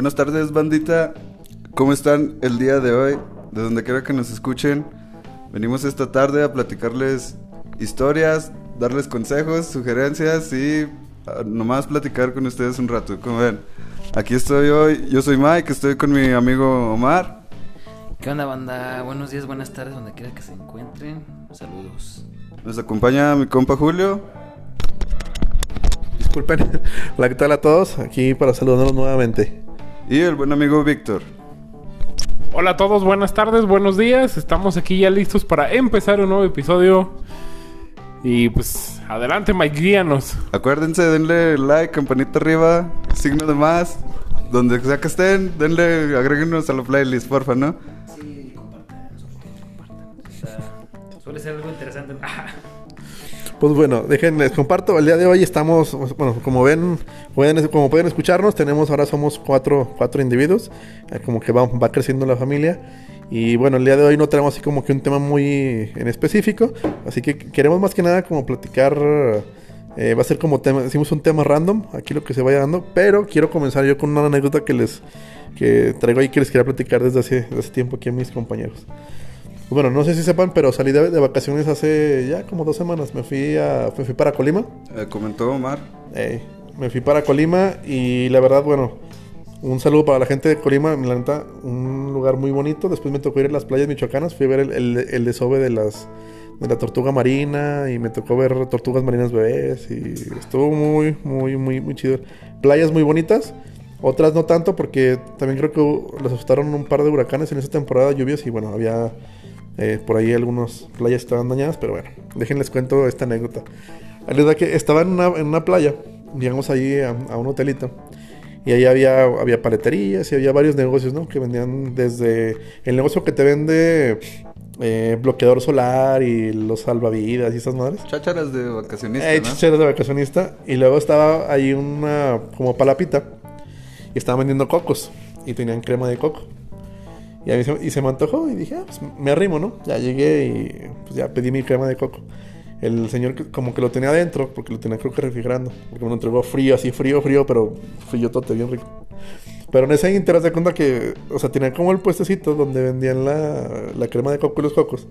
Buenas tardes, bandita. ¿Cómo están el día de hoy? De donde quiera que nos escuchen. Venimos esta tarde a platicarles historias, darles consejos, sugerencias y ah, nomás platicar con ustedes un rato. Como ven, aquí estoy hoy. Yo soy Mike, estoy con mi amigo Omar. ¿Qué onda, banda? Buenos días, buenas tardes, donde quiera que se encuentren. Saludos. Nos acompaña mi compa Julio. Disculpen. Hola, ¿qué tal a todos? Aquí para saludarlos nuevamente. Y el buen amigo Víctor. Hola a todos, buenas tardes, buenos días. Estamos aquí ya listos para empezar un nuevo episodio. Y pues, adelante, Mike, guíanos. Acuérdense, denle like, campanita arriba, signo de más. Donde sea que estén, denle, agréguenos a la playlist, porfa, ¿no? Sí, compartan, compartan. suele ser algo interesante. Pues bueno, déjenles comparto. El día de hoy estamos, bueno, como ven, pueden, como pueden escucharnos, tenemos ahora somos cuatro, cuatro individuos. eh, como que va, va creciendo la familia. Y bueno, el día de hoy no tenemos así como que un tema muy en específico. Así que queremos más que nada como platicar. eh, va a ser como tema, decimos un tema random, aquí lo que se vaya dando. Pero quiero comenzar yo con una anécdota que les que traigo ahí que les quería platicar desde hace, desde hace tiempo aquí a mis compañeros. Bueno, no sé si sepan, pero salí de, de vacaciones hace ya como dos semanas. Me fui, a, me fui para Colima. Eh, comentó Omar. Me fui para Colima y la verdad, bueno, un saludo para la gente de Colima. La neta, un lugar muy bonito. Después me tocó ir a las playas michoacanas. Fui a ver el, el, el desove de las de la tortuga marina y me tocó ver tortugas marinas bebés y estuvo muy, muy, muy, muy chido. Playas muy bonitas. Otras no tanto porque también creo que les asustaron un par de huracanes en esa temporada de lluvias y bueno, había eh, por ahí algunas playas estaban dañadas, pero bueno, déjenles cuento esta anécdota. La verdad que estaba en una, en una playa, llegamos ahí a, a un hotelito, y ahí había, había paleterías y había varios negocios, ¿no? Que vendían desde el negocio que te vende eh, bloqueador solar y los salvavidas y esas madres. Chácharas de vacacionista, Eh, de vacacionista. Y luego estaba ahí una como palapita. Y estaban vendiendo cocos. Y tenían crema de coco. Y, a mí se, y se me antojó y dije, ah, pues me arrimo, ¿no? Ya llegué y pues ya pedí mi crema de coco. El señor como que lo tenía adentro, porque lo tenía creo que refrigerando. Porque me lo entregó frío, así frío, frío, pero frío tote, bien rico. Pero en ese inter de cuenta que, o sea, tenía como el puestecito donde vendían la, la crema de coco y los cocos.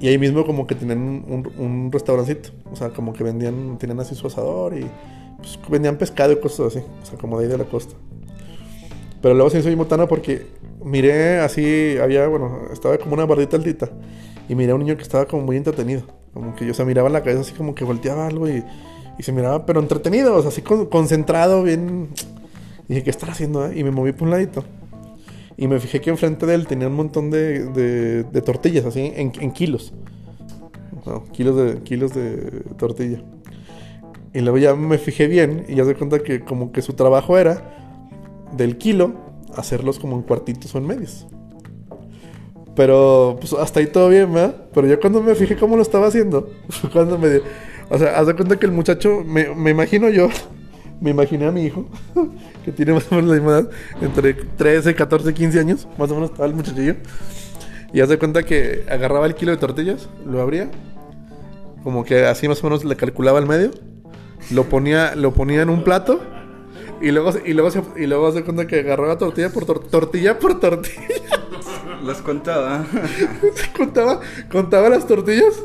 Y ahí mismo como que tenían un, un, un restaurancito. O sea, como que vendían, tenían así su asador y pues, vendían pescado y cosas así. O sea, como de ahí de la costa. Pero luego se hizo botana porque miré así, había, bueno, estaba como una bardita altita. Y miré a un niño que estaba como muy entretenido. Como que yo, se miraba la cabeza así como que volteaba algo y, y se miraba, pero entretenido, así con- concentrado, bien. Y dije, ¿qué está haciendo? eh? Y me moví por un ladito. Y me fijé que enfrente de él tenía un montón de, de, tortillas, así, en, en kilos. No, kilos de, kilos de tortilla. Y luego ya me fijé bien y ya se cuenta que como que su trabajo era del kilo hacerlos como en cuartitos o en medios. Pero pues hasta ahí todo bien, ¿verdad? Pero ya cuando me fijé cómo lo estaba haciendo, cuando me... O sea, haz de cuenta que el muchacho, me, me imagino yo, me imaginé a mi hijo, que tiene más o menos la misma edad, entre 13, 14, 15 años, más o menos estaba el muchachillo. Y haz de cuenta que agarraba el kilo de tortillas, lo abría, como que así más o menos le calculaba el medio, lo ponía, lo ponía en un plato y luego, y luego, se, y luego hace cuenta que agarraba tortilla por tor- tortilla por tortilla. Las contaba. contaba, contaba las tortillas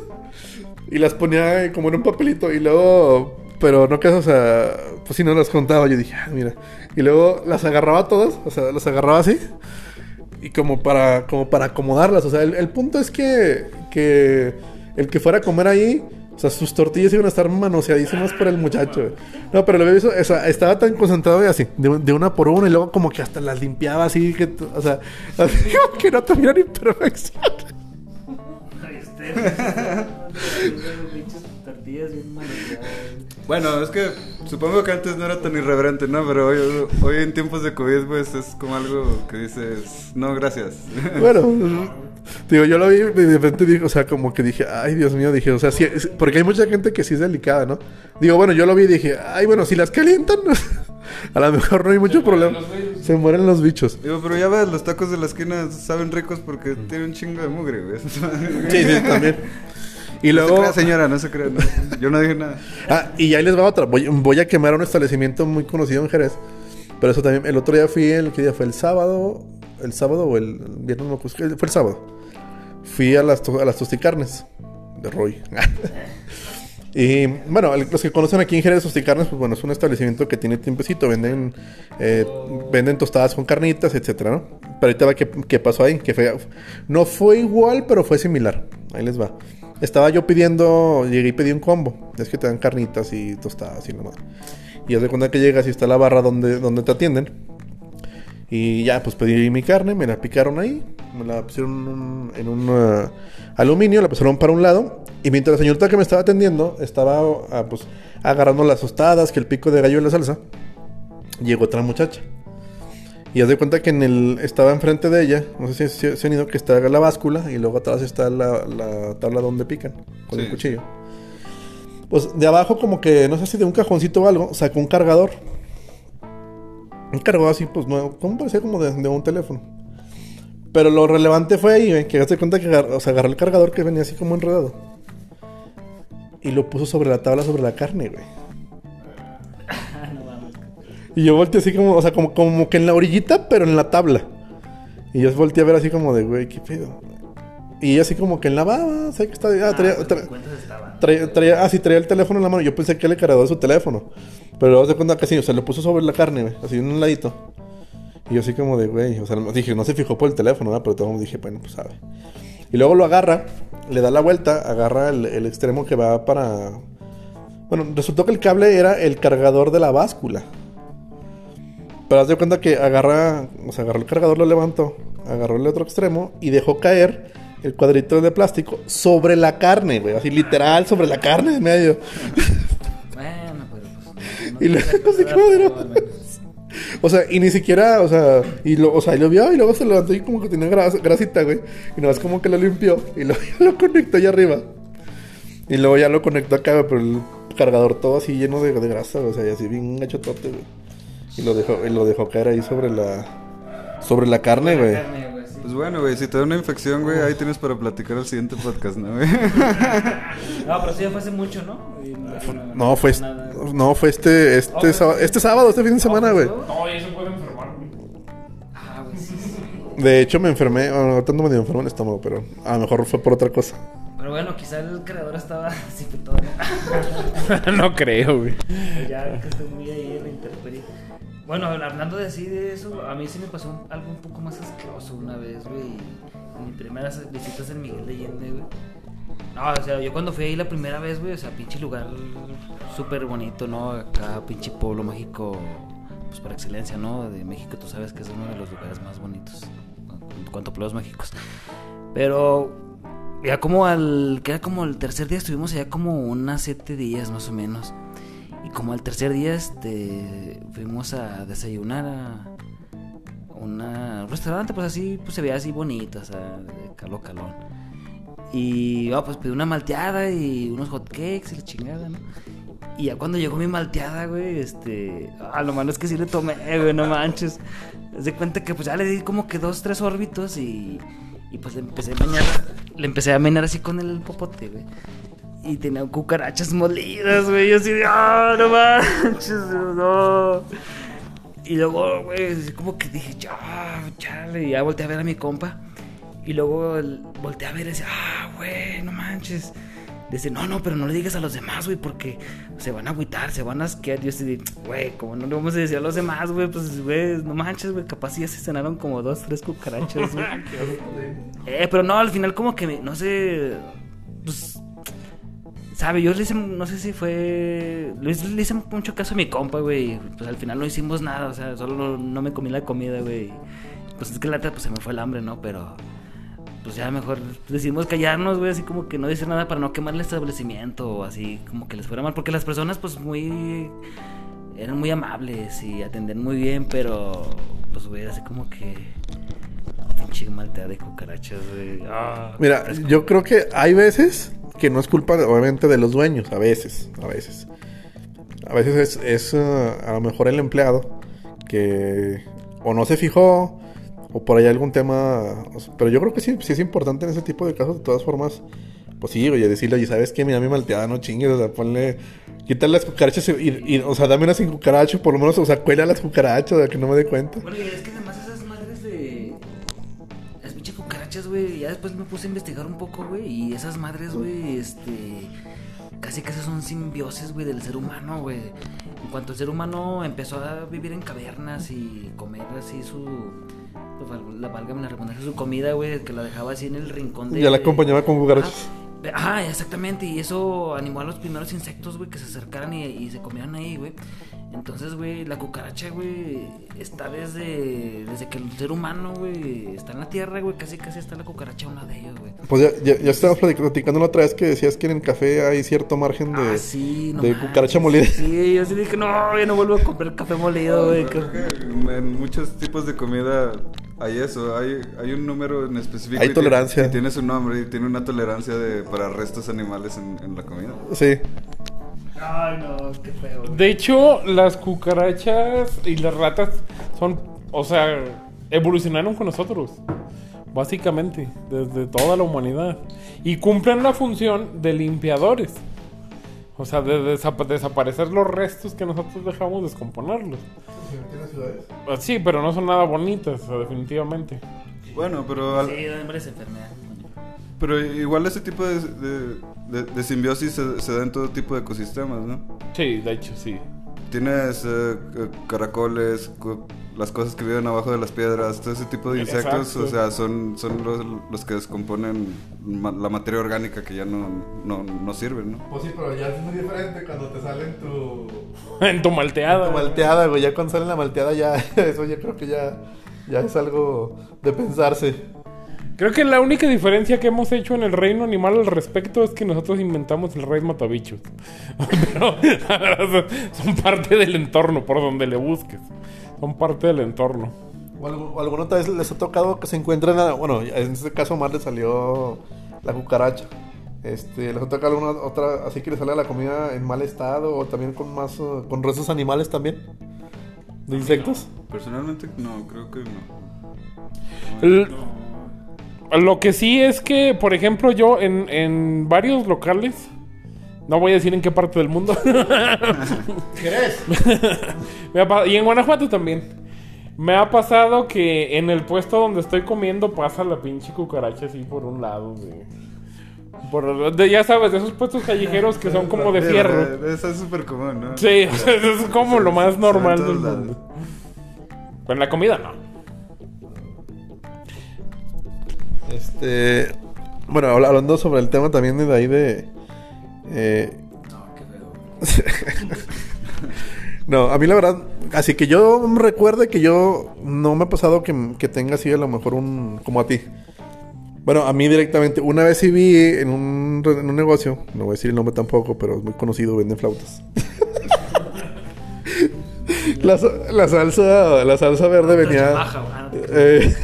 y las ponía como en un papelito y luego, pero no que o sea, pues si no las contaba, yo dije, ah, mira, y luego las agarraba todas, o sea, las agarraba así y como para, como para acomodarlas, o sea, el, el punto es que, que el que fuera a comer ahí, o sea, sus tortillas iban a estar manoseadísimas por el muchacho. güey. No, pero lo había visto, o sea, estaba tan concentrado y así, de, de una por una y luego como que hasta las limpiaba así, que, o sea, así como que no tuvieran imperfección. tortillas bien manoseadas. Bueno, es que supongo que antes no era tan irreverente, ¿no? Pero hoy, hoy en tiempos de COVID, pues es como algo que dices, no, gracias. Bueno, digo, yo lo vi y de repente dije, o sea, como que dije, ay, Dios mío, dije, o sea, sí, es- porque hay mucha gente que sí es delicada, ¿no? Digo, bueno, yo lo vi y dije, ay, bueno, si las calientan, a lo mejor no hay mucho problema. Se mueren los bichos. Digo, pero ya ves, los tacos de la esquina saben ricos porque tienen un chingo de mugre, güey. Sí, sí, también. Y No luego... se crea, señora, no se crea. no. Yo no dije nada. Ah, y ahí les va otra. Voy, voy a quemar un establecimiento muy conocido en Jerez. Pero eso también, el otro día fui, el que día fue el sábado, el sábado o el viernes, no fue el sábado. Fui a las, to- a las tosticarnes de Roy. y bueno, el- los que conocen aquí en Jerez Tosticarnes, pues bueno, es un establecimiento que tiene tiempecito, venden, eh, venden tostadas con carnitas, etcétera, ¿no? Pero ahorita va qué, qué pasó ahí, que fue, no fue igual, pero fue similar. Ahí les va. Estaba yo pidiendo, llegué y pedí un combo. Es que te dan carnitas y tostadas y lo más. Y haz de cuenta que llegas y está la barra donde, donde te atienden. Y ya, pues pedí mi carne, me la picaron ahí, me la pusieron en un, ah, aluminio, la pasaron para un lado. Y mientras la señorita que me estaba atendiendo estaba ah, pues agarrando las tostadas, que el pico de gallo y la salsa, llegó otra muchacha. Y haz de cuenta que en el, estaba enfrente de ella, no sé si se han ido, que está la báscula y luego atrás está la, la tabla donde pican con el cuchillo. Pues de abajo como que, no sé si de un cajoncito o algo, sacó un cargador. Un cargador así, pues nuevo, como parecía como de, de un teléfono. Pero lo relevante fue ahí, que hazte cuenta que agar- o sea, agarró el cargador que venía así como enredado. Y lo puso sobre la tabla, sobre la carne, güey. Y yo volteé así como, o sea, como, como que en la orillita, pero en la tabla. Y yo volteé a ver así como de, güey, ¿qué pedo? Y ella así como que en la baba, ¿sabes que está? Ah, traía, tra- traía, traía- ah, sí, traía el teléfono en la mano. Yo pensé que cargador de su teléfono. Pero luego se cuenta que sí, o sea, lo puso sobre la carne, güey, así en un ladito. Y yo así como de, güey, o sea, dije, no se fijó por el teléfono, ¿verdad? Pero todo el mundo dije, bueno, pues sabe. Y luego lo agarra, le da la vuelta, agarra el, el extremo que va para... Bueno, resultó que el cable era el cargador de la báscula. Pero haz de cuenta que agarra, o sea, agarró el cargador, lo levantó, agarró el otro extremo y dejó caer el cuadrito de plástico sobre la carne, güey. Así literal, sobre la carne en medio. Bueno, pero pues. no- Y luego se quedó bueno. O sea, y ni siquiera, o sea, y lo, o sea, y lo vio y luego se levantó y como que tenía gras- grasita, güey. Y nada más como que lo limpió y lo, lo conectó allá arriba. Y luego ya lo conectó acá, güey, pero el cargador todo así lleno de, de grasa, güey, o sea, y así bien gachotote, güey. Y lo dejó, y lo dejó caer ahí sobre la, sobre la carne, güey. Sí. Pues bueno, güey, si te da una infección, güey, ahí tienes para platicar el siguiente podcast, ¿no, güey? No, pero sí ya fue hace mucho, ¿no? No, no- No, fue, no, fue este, este, Oh, sábado, este sábado, este fin de semana, güey. No, y eso puede enfermar, güey. Ah, güey, sí, sí. De hecho, me enfermé, bueno, ahorita no me dio enfermo en el estómago, pero a lo mejor fue por otra cosa. Pero bueno, quizá el creador estaba así que todo. no creo, güey. ya que estoy muy ahí en la intemperie. Bueno, hablando de así de eso, a mí sí me pasó un- algo un poco más asqueroso una vez, güey. En mis primeras visitas en Miguel de Allende, güey. No, o sea, yo cuando fui ahí la primera vez, güey, o sea, pinche lugar súper bonito, ¿no? Acá, pinche pueblo mágico, pues por excelencia, ¿no? De México, tú sabes que es uno de los lugares más bonitos en cuanto pueblos mágicos. Pero ya como al, que era como el tercer día, estuvimos allá como unas siete días más o menos. Como al tercer día, este, fuimos a desayunar a un restaurante, pues así, pues se veía así bonito, o sea, de calo calón. Y, ah, pues pedí una malteada y unos hot cakes y la chingada, ¿no? Y ya cuando llegó mi malteada, güey, este, ah, lo malo es que sí le tomé, güey, no manches. De cuenta que pues ya le di como que dos, tres órbitos y, y pues le empecé a menear, le empecé a menear así con el popote, güey. Y tenía cucarachas molidas, güey. Yo así de, ah, no manches, no. Y luego, güey, como que dije, ya, chale. Y ya volteé a ver a mi compa. Y luego volteé a ver y decía, ah, güey, no manches. Dice, no, no, pero no le digas a los demás, güey, porque se van a agüitar, se van a asquear. Yo así güey, como no le vamos a decir a los demás, güey, pues, güey, no manches, güey, capaz ya se cenaron como dos, tres cucarachas, güey. Eh, pero no, al final como que, me- no sé, sabe, yo le hice, no sé si fue, le hice, mucho caso a mi compa, güey, pues al final no hicimos nada, o sea, solo no, me comí la comida, güey. Pues es que la pues se me fue el hambre, ¿no? Pero, pues ya mejor decidimos callarnos, güey, así como que no decir nada para no quemar el establecimiento o así como que les fuera mal, porque las personas, pues muy, eran muy amables y atendían muy bien, pero, pues, güey, así como que... Pinche malteada de cucarachas, güey. Ah, Mira, yo creo que hay veces que no es culpa, obviamente, de los dueños. A veces, a veces. A veces es, es, eh, a lo mejor el empleado que o no se fijó o por ahí algún tema. o sea, pero yo creo que sí, sí es importante en ese tipo de casos, de todas formas. Pues sí, oye, decirle, oye, ¿sabes qué? Mira mi malteada, no chingues, o sea, ponle Quítale las cucarachas y, y- y, o sea, dame una sin cucaracha, por lo menos, o sea, cuela las cucarachas, de que no me dé cuenta. Bueno, y es que además güey. Ya después me puse a investigar un poco, güey. Y esas madres, güey, este. Casi casi son simbiosis, güey, del ser humano, güey. En cuanto el ser humano empezó a vivir en cavernas y comer así su. pues, la válgame la redundancia, su comida, güey, que la dejaba así en el rincón de. Ya la acompañaba con cucarachas. Ah, exactamente, y eso animó a los primeros insectos, güey, que se acercaran y, y se comieran ahí, güey. Entonces, güey, la cucaracha, güey, está desde, desde que el ser humano, güey, está en la tierra, güey, casi casi está la cucaracha una de ellos, güey. Pues ya, ya, ya estábamos platic- platicando la otra vez que decías que en el café hay cierto margen de, ah, sí, no de cucaracha molida. Sí, yo sí dije, no, yo no vuelvo a comprar café molido, güey. En muchos tipos de comida hay eso, hay, hay un número en específico. Hay y tolerancia. Y tiene su nombre y tiene una tolerancia de, para restos animales en, en la comida. Sí. Ay, no, qué feo, güey. De hecho, las cucarachas y las ratas son, o sea, evolucionaron con nosotros. Básicamente, desde toda la humanidad. Y cumplen la función de limpiadores. O sea, de desapa- desaparecer los restos que nosotros dejamos descomponerlos. Ah, Sí, pero no son nada bonitas, definitivamente. Bueno, pero, al- Sí, hombre, es enfermedad. pero igual ese tipo de, de, de- de simbiosis se, se da en todo tipo de ecosistemas, ¿no? Sí, de hecho, sí. Tienes eh, eh, caracoles, las cosas que viven abajo de las piedras, todo ese tipo de insectos, Exacto. o sea, son, son los, los que descomponen ma- la materia orgánica que ya no, no, no sirve, ¿no? Pues sí, pero ya es muy diferente cuando te salen tu, en tu malteada. tu malteada, güey. Ya cuando sale la malteada, ya, eso ya creo que ya, ya es algo de pensarse. Creo que la única diferencia que hemos hecho en el reino animal al respecto es que nosotros inventamos el rey matabichos. Pero la verdad, son, parte del entorno, por donde le busques. Son parte del entorno. ¿O, alguna otra vez les ha tocado que se encuentren, a- bueno, en este caso más le salió la cucaracha. Este, les ha tocado alguna otra, así que le sale la comida en mal estado o también con más, eh, con restos animales también. De insectos. Personalmente no, creo que no. El- lo que sí es que, por ejemplo, yo en, en varios locales, no voy a decir en qué parte del mundo, ¿Querés? Y en Guanajuato también. Me ha pasado que en el puesto donde estoy comiendo pasa la pinche cucaracha así por un lado. de- por, de- ya sabes, de esos puestos callejeros que son como de fierro. Eso es súper común, ¿no? Sí, eso es como lo más normal del mundo. en la comida no. Este, bueno, habla- hablando sobre el tema también de ahí de... eh, No, qué feo. No, a mí la verdad, así que yo recuerde que yo no me ha pasado que, que tenga así a lo mejor un, como a ti. Bueno, a mí directamente, una vez sí vi en un, en un negocio, no voy a decir el nombre tampoco, pero es muy conocido, venden flautas. la, la salsa, la salsa verde venía... Baja. Ah, eh,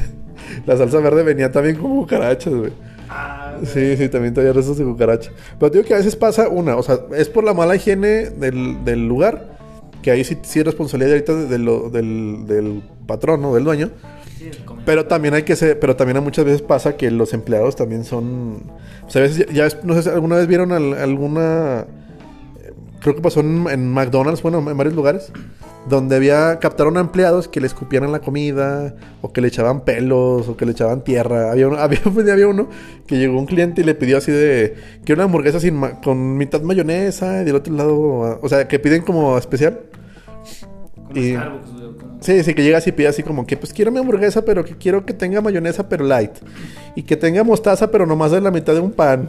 la salsa verde venía también con cucarachas, güey. Ah, Sí, sí, también traía restos de cucaracha. Pero digo que a veces pasa una, o sea, es por la mala higiene del, del lugar, que ahí sí, sí es responsabilidad ahorita de- de lo- del, del patrón, ¿no? Del dueño. sí. Pero también hay que ser, pero también muchas veces pasa que los empleados también son, o sea, a veces ya, ya- no sé si alguna vez vieron al- alguna, creo que pasó en, en McDonald's, bueno, en varios lugares, donde había, captaron a empleados que le escupían la comida, o que le echaban pelos, o que le echaban tierra. Había uno, había, día había uno que llegó un cliente y le pidió así de, que una hamburguesa sin ma- con mitad mayonesa, y del otro lado, o sea, que piden como especial. Como y- Sí, sí, que llega así y pide así como que, pues quiero mi hamburguesa, pero que quiero que tenga mayonesa, pero light. Y que tenga mostaza, pero nomás de la mitad de un pan.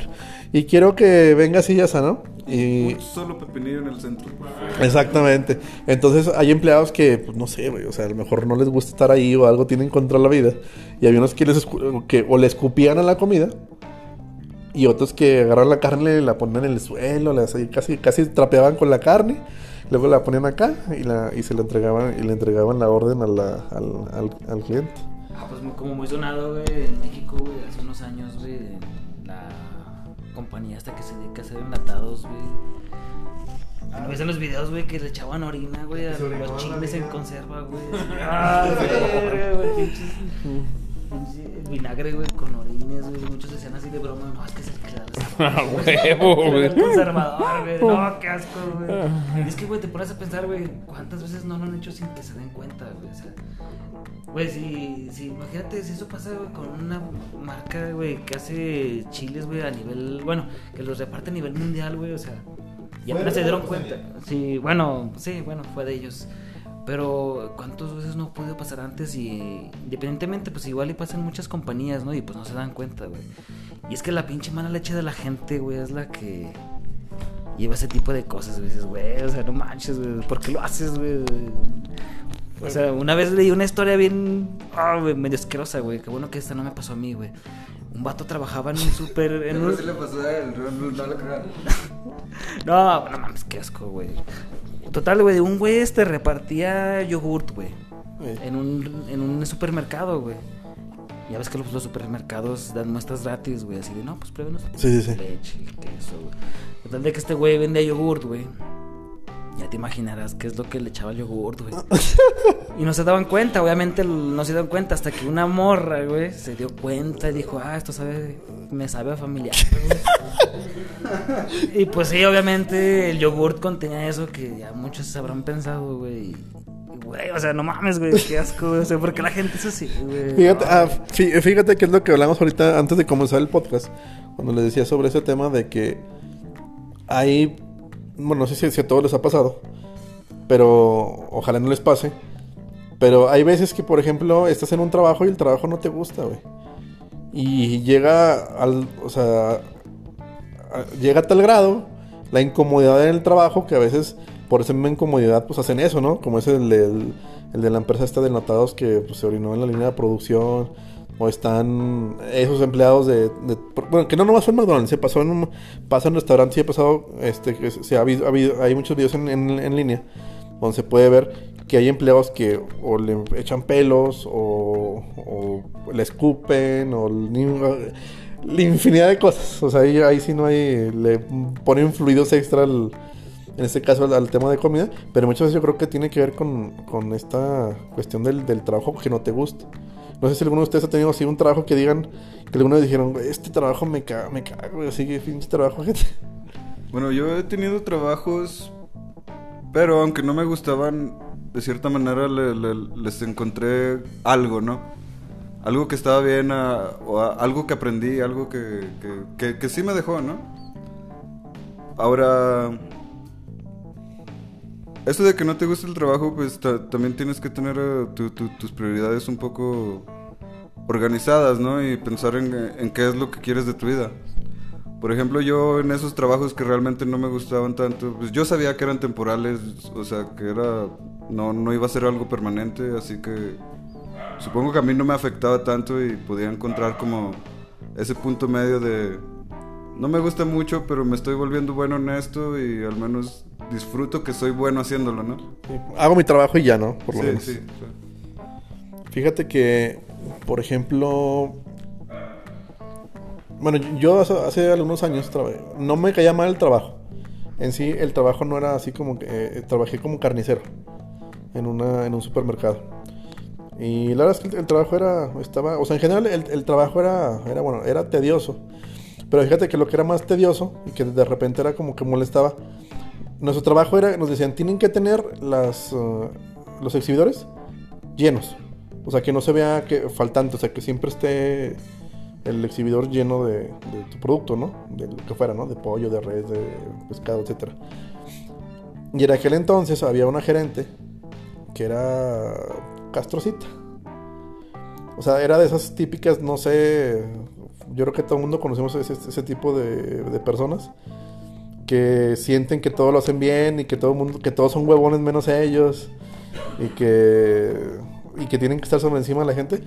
Y quiero que venga así ya ¿no? Y... Un solo pepinillo en el centro. Exactamente. Entonces hay empleados que, pues no sé, güey, o sea, a lo mejor no les gusta estar ahí o algo tienen contra la vida. Y había unos que, les escu- que o le escupían a la comida. Y otros que agarraban la carne, la ponían en el suelo, la- casi, casi trapeaban con la carne. Luego la ponían acá y, la, y se la entregaban y le entregaban la orden a la- al, al- al cliente. Ah, pues como muy sonado, güey, en México, güey, hace unos años, güey, la compañía hasta que se dedica a hacer enlatados, güey. ¿No ves en los videos, güey, que le echaban orina, güey, a Se los la chiles en conserva, güey? Ah, güey, vinagre, güey, con orines, güey. Muchos decían así de broma, no, es que es el que da la A huevo, güey. Conservador, güey. No, qué asco, güey. Y es que, güey, te pones a pensar, güey, ¿cuántas veces no lo han hecho sin que se den cuenta, güey? O sea, güey, si, si, imagínate si eso pasa, güey, con una marca, güey, que hace chiles, güey, a nivel, bueno, que los reparte a nivel mundial, güey, o sea, y ¿Fue apenas se dieron cuenta. Sí, bueno, sí, bueno, fue de ellos. Pero cuántas veces no pudo pasar antes y independientemente, pues igual y pasan muchas compañías, ¿no? Y pues no se dan cuenta, güey. Y es que la pinche mala leche de la gente, güey, es la que lleva ese tipo de cosas, güey. Dices, güey, o sea, no manches, güey, ¿por qué lo haces, güey? O sea, una vez leí una historia bien, ah, güey, medio asquerosa, güey. Qué bueno que esta no me pasó a mí, güey. Un vato trabajaba en un súper, en No un... se le pasó a él, no, no, no lo. No, no mames, qué asco, güey. Total, güey, un güey este repartía yogurt, güey. En un, en un supermercado, güey. Ya ves que los, los supermercados dan muestras gratis, güey. Así de, no, pues pruébenos. Sí, sí, sí. Leche, queso, güey. Total de que este güey vende yogurt, güey. Ya te imaginarás qué es lo que le echaba el yogurt, güey. Y no se daban cuenta, obviamente no se daban cuenta hasta que una morra, güey, se dio cuenta y dijo, ah, esto sabe, me sabe a familiar. güey". y pues sí, obviamente el yogurt contenía eso que ya muchos habrán pensado, güey. Güey, o sea, no mames, güey, qué asco, güey. O sea, porque la gente es así, güey. Fíjate, ah, fí- fíjate que es lo que hablamos ahorita antes de comenzar el podcast. Cuando les decía sobre ese tema de que hay. Bueno, no sé si, si a todos les ha pasado. Pero ojalá no les pase. Pero hay veces que, por ejemplo, estás en un trabajo y el trabajo no te gusta, güey. Y llega al. O sea. a- llega a tal grado la incomodidad en el trabajo que a veces por esa misma incomodidad pues hacen eso, ¿no? Como es el, del- el de la empresa esta de enlatados que pues, se orinó en la línea de producción o están esos empleados de, bueno que no nomás fue en McDonald's se pasó en un, pasa en restaurantes y ha pasado este que se ha habido, ha habido- hay muchos videos en, en- en línea donde se puede ver que hay empleados que o le echan pelos o, le escupen o la infinidad de cosas. O sea, ahí, ahí sí no hay. Le ponen fluidos extra al- en este caso al, al tema de comida. Pero muchas veces yo creo que tiene que ver con, con esta cuestión del, del trabajo que no te gusta. No sé si alguno de ustedes ha tenido así un trabajo que digan, que algunos dijeron, "Güey, este trabajo me cago, me cago, así que pinche trabajo, gente. Bueno, yo he tenido trabajos, pero aunque no me gustaban, de cierta manera le- le- les encontré algo, ¿no? Algo que estaba bien, ah, o ah, algo que aprendí, algo que, que, que- que sí me dejó, ¿no? Ahora, eso de que no te gusta el trabajo, pues ta- también tienes que tener eh, tu- tus prioridades un poco organizadas, ¿no? Y pensar en, en qué es lo que quieres de tu vida. Por ejemplo, yo en esos trabajos que realmente no me gustaban tanto, pues yo sabía que eran temporales, o sea, que era no no iba a ser algo permanente, así que supongo que a mí no me afectaba tanto y podía encontrar como ese punto medio de no me gusta mucho, pero me estoy volviendo bueno en esto y al menos disfruto que soy bueno haciéndolo, ¿no? Hago mi trabajo y ya, ¿no? Por lo sí, menos. sí, sí. Fíjate que, por ejemplo, bueno, yo hace, hace algunos años trabajé- no me caía mal el trabajo. En sí, el trabajo no era así como que eh, trabajé como carnicero en una en un supermercado. Y la verdad es que el, el trabajo era estaba, o sea, en general el, el trabajo era era bueno, era tedioso. Pero fíjate que lo que era más tedioso y que de repente era como que molestaba, nuestro trabajo era, nos decían, tienen que tener las, eh, los exhibidores llenos. O sea, que no se vea que faltante, o sea, que siempre esté el exhibidor lleno de, de tu producto, ¿no? De lo que fuera, ¿no? De pollo, de res, de pescado, etc. Y en aquel entonces había una gerente que era Castrocita. O sea, era de esas típicas, no sé, yo creo que todo el mundo conocemos ese, ese tipo de, de personas que sienten que todo lo hacen bien y que todo mundo, que todos son huevones menos ellos y que y que tienen que estar sobre encima de la gente.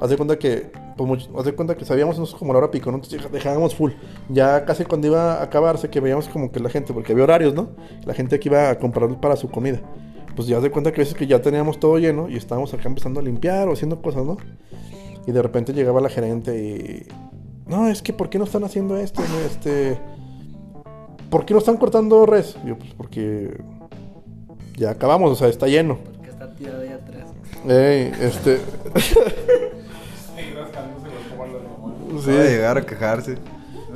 Haz de cuenta que pues, haz de cuenta que sabíamos nosotros como la hora pico, ¿no? Entonces dejábamos full. Ya casi cuando iba a acabarse que veíamos como que la gente, porque había horarios, ¿no? La gente que iba a comprar para su comida. Pues ya haz de cuenta que a veces que ya teníamos todo lleno y estábamos acá empezando a limpiar o haciendo cosas, ¿no? Y de repente llegaba la gerente y no, es que ¿por qué no están haciendo esto? no? Este ¿Por qué no están cortando res? Yo, pues porque ya acabamos, o sea, está lleno. Porque está tirado ahí atrás. Ey, este. Sí, rascándose los sí. Va a llegar a quejarse.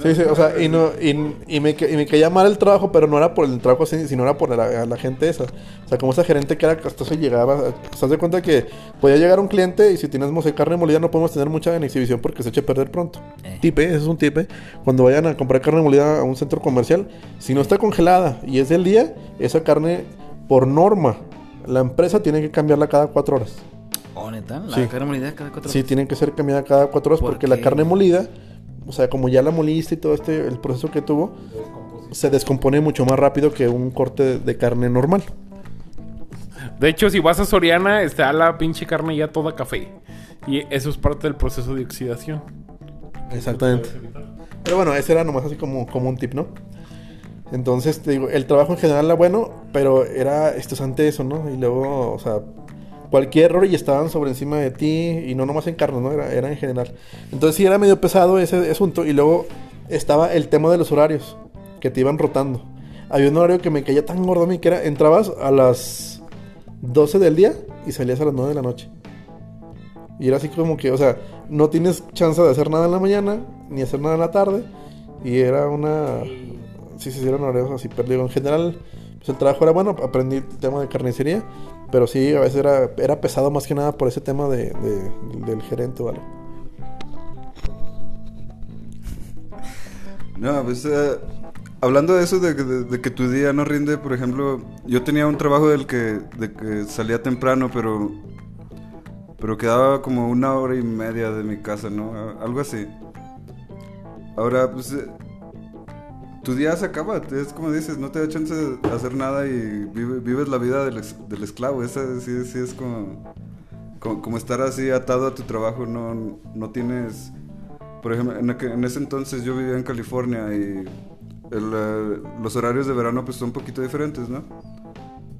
Sí, sí, o sea, y, no, y, y me, y me caía mal el trabajo, pero no era por el trabajo, así, sino era por la, la gente esa. O sea, como esa gerente que era castosa y llegaba. ¿Se de cuenta que podía llegar un cliente y si tenemos carne molida no podemos tener mucha en exhibición porque se eche a perder pronto? Eh. Tipe, ese es un tipe. Cuando vayan a comprar carne molida a un centro comercial, si no está congelada y es del día, esa carne, por norma, la empresa tiene que cambiarla cada cuatro horas. Oh, neta, la Sí. carne molida cada cuatro Sí, tienen que ser cambiada cada cuatro horas ¿Por porque la carne molida, o sea, como ya la moliste y todo este, el proceso que tuvo, se descompone mucho más rápido que un corte de, carne normal. De hecho, si vas a Soriana, está la pinche carne ya toda café. Y eso es parte del proceso de oxidación. Exactamente. Pero bueno, ese era nomás así como, como un tip, ¿no? Entonces, te digo, el trabajo en general era bueno, pero era estresante eso, ¿no? Y luego, o sea, cualquier error y estaban sobre encima de ti, y no nomás en carne, ¿no? Era, era en general. Entonces sí era medio pesado ese asunto, y luego estaba el tema de los horarios, que te iban rotando. Había un horario que me caía tan gordo a mí, que era, entrabas a las 12 del día y salías a las 9 de la noche. Y era así como que, o sea, no tienes chance de hacer nada en la mañana, ni hacer nada en la tarde. Y era una... Sí, sí, sí, eran horarios así perdido. En general, pues el trabajo era bueno, aprendí el tema de carnicería. Pero sí, a veces era, era pesado más que nada por ese tema de, de- del gerente algo. No, pues eh, hablando de eso de, de- que tu día no rinde, por ejemplo, yo tenía un trabajo del que, de que salía temprano, pero pero quedaba como una hora y media de mi casa, ¿no? Algo así. Ahora, pues eh, tu día se acaba, es como dices, no te da chance de hacer nada y vive- vives la vida del, esclavo. Esa sí, sí es como, como, como estar así atado a tu trabajo, no, no tienes... Por ejemplo, en, ese entonces yo vivía en California y el, eh, los horarios de verano pues son un poquito diferentes, ¿no?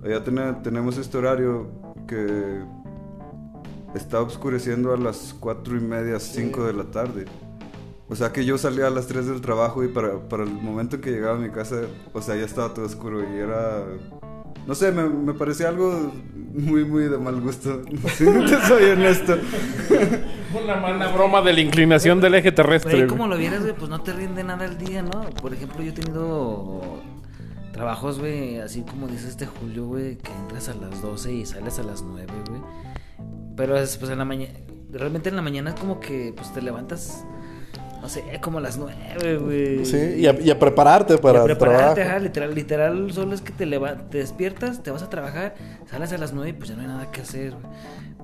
Allá tene- tenemos este horario que está oscureciendo a las cuatro y media, 5 de la tarde. O sea que yo salía a las 3 del trabajo y para, para el momento en que llegaba a mi casa, o sea, ya estaba todo oscuro y era... No sé, me, me parecía algo muy, muy de mal gusto. Si no te soy honesto. Una mala broma de la inclinación del eje terrestre. Güey. como lo vieras, güey, pues no te rinde nada el día, ¿no? Por ejemplo, yo he tenido trabajos, güey, así como dice este Julio, güey, que entras a las 12 y sales a las 9, güey. Pero es, pues en la mañana, realmente en la mañana es como que, pues te levantas, no sé, como a las 9, güey. Sí, y a, y a prepararte para Y a el trabajo. prepararte, ajá, literal, literal, solo es que te, leva- te despiertas, te vas a trabajar, sales a las 9 y pues ya no hay nada que hacer, güey.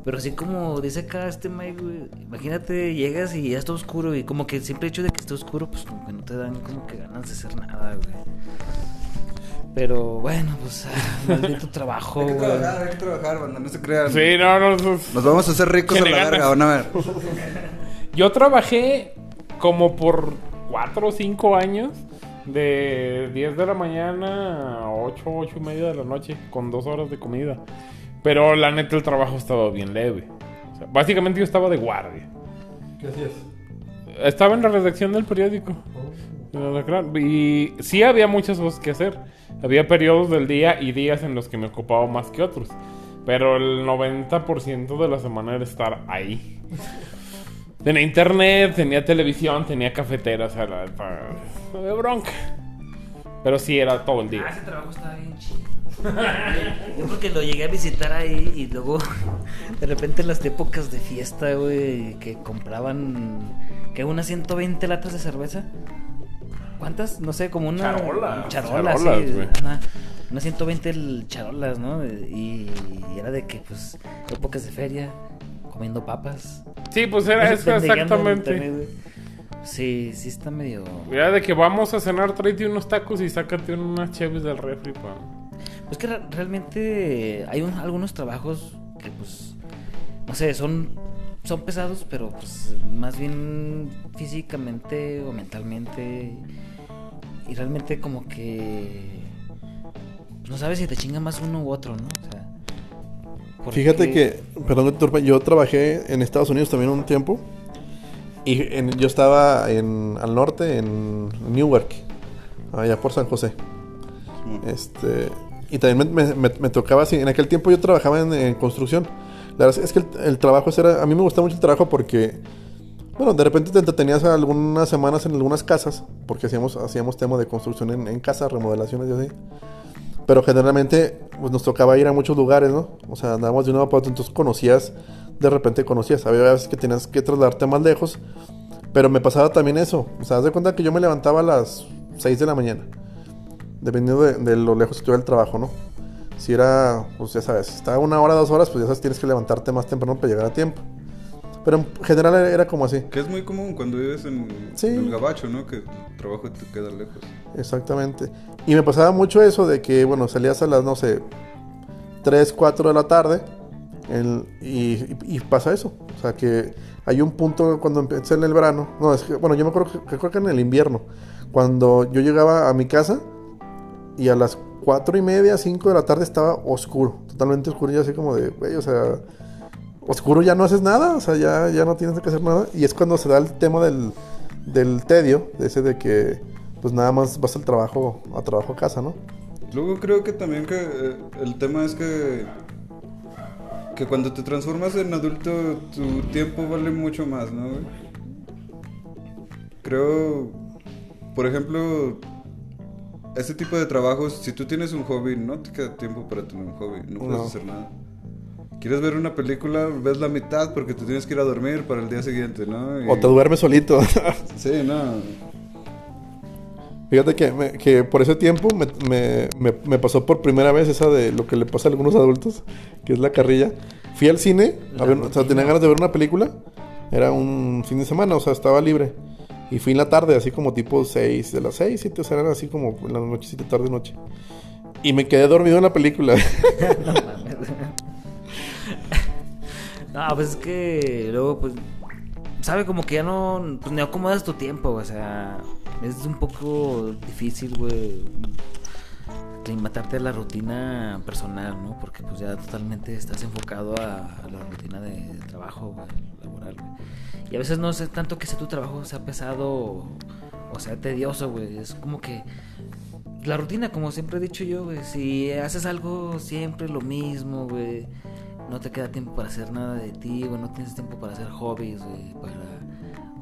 Pero así como dice acá este Mike, güey, imagínate, llegas y ya está oscuro y como que el simple hecho de que esté oscuro, pues como que no te dan como que ganas de hacer nada, güey. Pero bueno, pues ah, maldito trabajo, Hay que güey. trabajar, hay que trabajar, banda, no se crean. Sí, no, no. no. Nos vamos a hacer ricos a la ganas. verga, van a ver. Yo trabajé como por 4 o 5 años. De 10 de la mañana a 8, 8 y media de la noche. Con 2 horas de comida. Pero la neta el trabajo estaba bien leve. O sea, básicamente yo estaba de guardia. ¿Qué hacías? Estaba en la redacción del periódico. Y sí había muchas cosas que hacer. Había periodos del día y días en los que me ocupaba más que otros. Pero el 90% de la semana era estar ahí. Tenía internet, tenía televisión, tenía cafetera, o sea, la, bronca. Pero sí era todo el Ah, día. ese trabajo estaba bien chido. Yo porque lo llegué a visitar ahí y luego de repente en las épocas de fiesta, güey, que compraban que unas 120 latas de cerveza. ¿Cuántas? No sé, como una Charolas, charolas, charolas, sí, ajá. unas 120 el- charolas, ¿no? Y, era de que pues épocas de feria, comiendo papas. Sí, pues era eso exactamente. Sí, sí está medio Era de que vamos a cenar, tráete unos tacos y sácate unas cheves del refri, pa. Pues que re- realmente hay un- algunos trabajos que pues no sé, son son pesados, pero pues más bien físicamente o mentalmente y realmente como que pues, no sabes si te chinga más uno u otro, ¿no? Fíjate que, perdón que yo trabajé en Estados Unidos también un tiempo. Y en- yo estaba en, al norte, en Newark, allá por San José. Este, y también me, me- me tocaba así. En aquel tiempo yo trabajaba en, en construcción. La verdad es que el, el trabajo era. A mí me gustaba mucho el trabajo porque Bueno, de repente te entretenías algunas semanas en algunas casas, porque hacíamos, hacíamos tema de construcción en, en casa, remodelaciones y así. Pero generalmente pues, nos tocaba ir a muchos lugares, ¿no? O sea, andábamos de un lado para otro, entonces conocías, de repente conocías. Había veces que tenías que trasladarte más lejos, pero me pasaba también eso. O sea, haz de cuenta que yo me levantaba a las 6 de la mañana, dependiendo de, lo lejos que estuviera el trabajo, ¿no? Si era, pues ya sabes, estaba una hora, dos horas, pues ya sabes, tienes que levantarte más temprano para llegar a tiempo. Pero en general era, como así. Que es muy común cuando vives en, Sí. en el gabacho, ¿no? Que el trabajo te queda lejos. Exactamente. Y me pasaba mucho eso de que, bueno, salías a las, no sé, 3, 4 de la tarde el- y, y- pasa eso. O sea, que hay un punto cuando empecé en el verano. No, es que, bueno, yo me acuerdo que, que creo que en el invierno. Cuando yo llegaba a mi casa y a las 4 y media, 5 de la tarde estaba oscuro. Totalmente oscuro. Y así como de, güey, o sea, oscuro ya no haces nada. O sea, ya, ya no tienes que hacer nada. Y es cuando se da el tema del, del tedio, de ese de que, pues nada más vas al trabajo, a trabajo a casa, ¿no? Luego creo que también que eh, el tema es que que cuando te transformas en adulto tu tiempo vale mucho más, ¿no? Creo, por ejemplo, este tipo de trabajos, si tú tienes un hobby, no te queda tiempo para tener un hobby, no puedes No. hacer nada. Quieres ver una película, ves la mitad porque te tienes que ir a dormir para el día siguiente, ¿no? Y- O te duermes solito. Sí, no. Fíjate que, me- que por ese tiempo me, me- me- me pasó por primera vez esa de lo que le pasa a algunos adultos, que es la carrilla. Fui al cine, a ver- o sea, tenía ganas de ver una película. Era un fin de semana, o sea, estaba libre. Y fui en la tarde, así como tipo 6, de las 6, 7, o sea, eran así como en la noche, 7, tarde, noche. Y me quedé dormido en la película. No. No, pues es que luego, pues, sabe como que ya no, pues, no acomodas tu tiempo, o sea, es un poco difícil, güey, aclimatarte a la rutina personal, ¿no? Porque pues ya totalmente estás enfocado a, la rutina de, trabajo, laboral, güey. Y a veces no sé tanto que sea tu trabajo sea pesado o, o sea tedioso, güey, es como que la rutina, como siempre he dicho yo, güey, si haces algo siempre lo mismo, güey, no te queda tiempo para hacer nada de ti, güey, no tienes tiempo para hacer hobbies, güey, para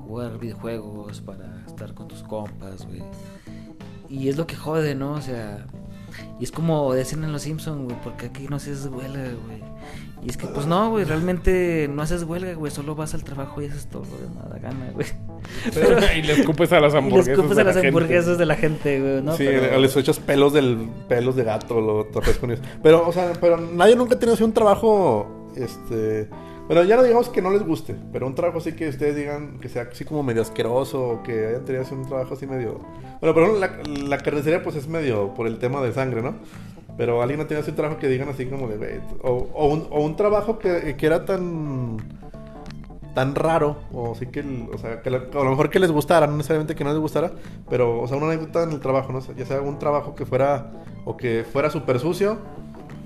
jugar videojuegos, para estar con tus compas, güey. Y es lo que jode, ¿no? O sea, y es como decían en Los Simpsons, güey, porque aquí no haces huelga, güey. Y es que, pues no, güey, realmente no haces huelga, güey, solo vas al trabajo y haces todo lo de nada gana, güey. y le escupes a las Y les hamburguesas. escupes de a la las gente. hamburguesas de la gente, güey, ¿no? sí, Pero- les echas pelos del pelos de gato, lo tapes con eso. Pero, o sea, pero nadie nunca ha tenido así un trabajo, este, bueno, ya no digamos que no les guste, pero un trabajo así que ustedes digan que sea así como medio asqueroso o que hayan tenido así un trabajo así medio, bueno, ejemplo, la, la carnicería pues es medio por el tema de sangre, ¿no? Pero alguien no tiene un trabajo que digan así como de, o, o un, o un trabajo que, que era tan tan raro, o sí que, o sea, que a lo mejor que les gustara, no necesariamente que no les gustara, pero, o sea, una anécdota en el trabajo, ¿no? Ya sea un trabajo que fuera, o que fuera súper sucio,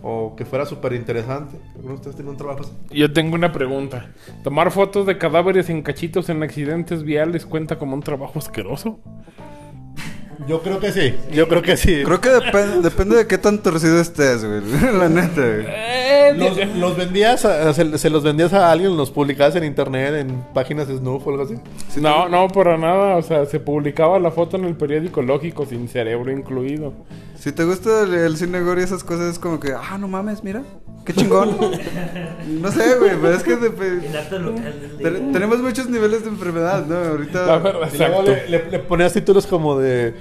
o que fuera súper interesante. ¿Alguno de ustedes tiene un trabajo? Yo tengo una pregunta. ¿Tomar fotos de cadáveres en cachitos en accidentes viales cuenta como un trabajo asqueroso? Yo creo que sí, yo creo que sí. Creo que depen- depende de qué tan torcido estés, güey. La neta, güey. Eh, Los, los vendías, a- se, se los vendías a alguien, los publicabas en internet, en páginas de Snoop o algo así. No, no, para nada. O sea, se publicaba la foto en el periódico lógico sin cerebro incluido. Si te gusta el, el cine gore y esas cosas, es como que, ah, no mames, mira, qué chingón. no sé, güey, pero es que depe- El arte local te- tenemos muchos niveles de enfermedad, ¿no? Ahorita. La verdad, Y luego le- le ponías títulos como de.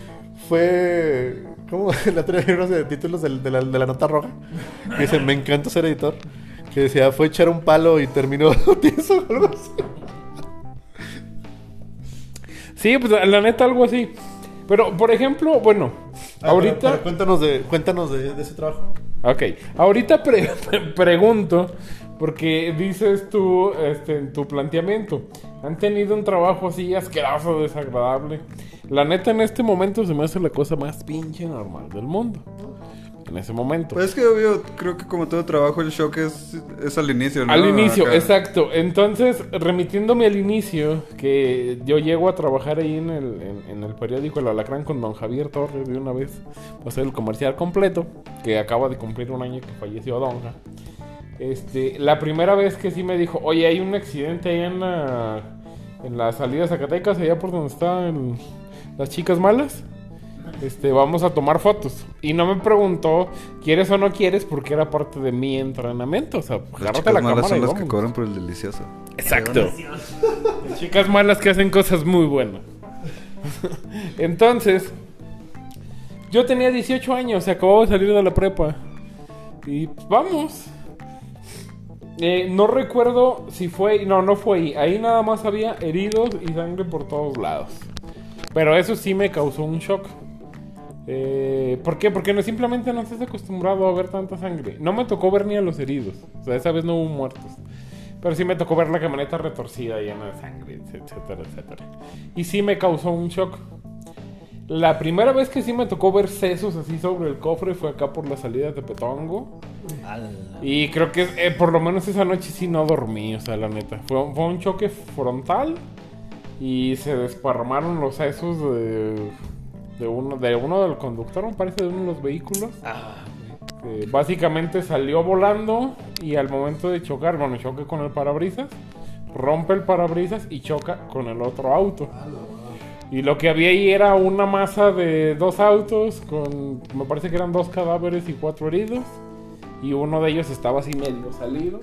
Fue. ¿Cómo? La otra vez de títulos de, la, de la nota roja. Que dice: Me encanta ser editor. Que decía: Fue echar un palo y terminó tieso o algo así. Sí, pues la neta algo así. Pero, por ejemplo, bueno, Ah, ahorita... pero- pero cuéntanos de, cuéntanos de, de ese trabajo. Ok, ahorita pre- pregunto, porque dices tú este, en tu planteamiento, ¿han tenido un trabajo así asqueroso, desagradable? La neta en este momento se me hace la cosa más pinche normal del mundo. En ese momento. Pues es que obvio, creo que como todo trabajo, el shock es, es al inicio, ¿no? Al inicio, Acá. exacto. Entonces, remitiéndome al inicio, que yo llego a trabajar ahí en el, en, en el periódico El Alacrán con don Javier Torres de una vez, hacer el comercial completo, que acaba de cumplir un año que falleció Donja. Este, la primera vez que sí me dijo, oye, hay un accidente ahí en la, en la salida de Zacatecas, allá por donde están las chicas malas. Este, vamos a tomar fotos. Y no me preguntó, ¿quieres o no quieres? Porque era parte de mi entrenamiento. O sea, Las agárrate chicas la cámara son y las que cobran por el delicioso. Exacto. Las chicas malas que hacen cosas muy buenas. Entonces, yo tenía 18 años, se acababa de salir de la prepa. Y pues, vamos. Eh, no recuerdo si fue. No, no fue ahí. Ahí nada más había heridos y sangre por todos lados. Pero eso sí me causó un shock. Eh, ¿Por qué? Porque no, simplemente no estás acostumbrado a ver tanta sangre. No me tocó ver ni a los heridos. O sea, esa vez no hubo muertos. Pero sí me tocó ver la camioneta retorcida, llena de sangre, etcétera, etcétera. Y sí me causó un shock. La primera vez que sí me tocó ver sesos así sobre el cofre fue acá por la salida de Petongo. Y creo que eh, por lo menos esa noche sí no dormí, o sea, la neta. Fue un choque frontal y se desparramaron los sesos de, de uno, de uno del conductor, me parece, de uno de los vehículos. Ah, que básicamente salió volando y al momento de chocar, bueno, choque con el parabrisas, rompe el parabrisas y choca con el otro auto. Y lo que había ahí era una masa de dos autos con, me parece que eran dos cadáveres y cuatro heridos. Y uno de ellos estaba así medio salido,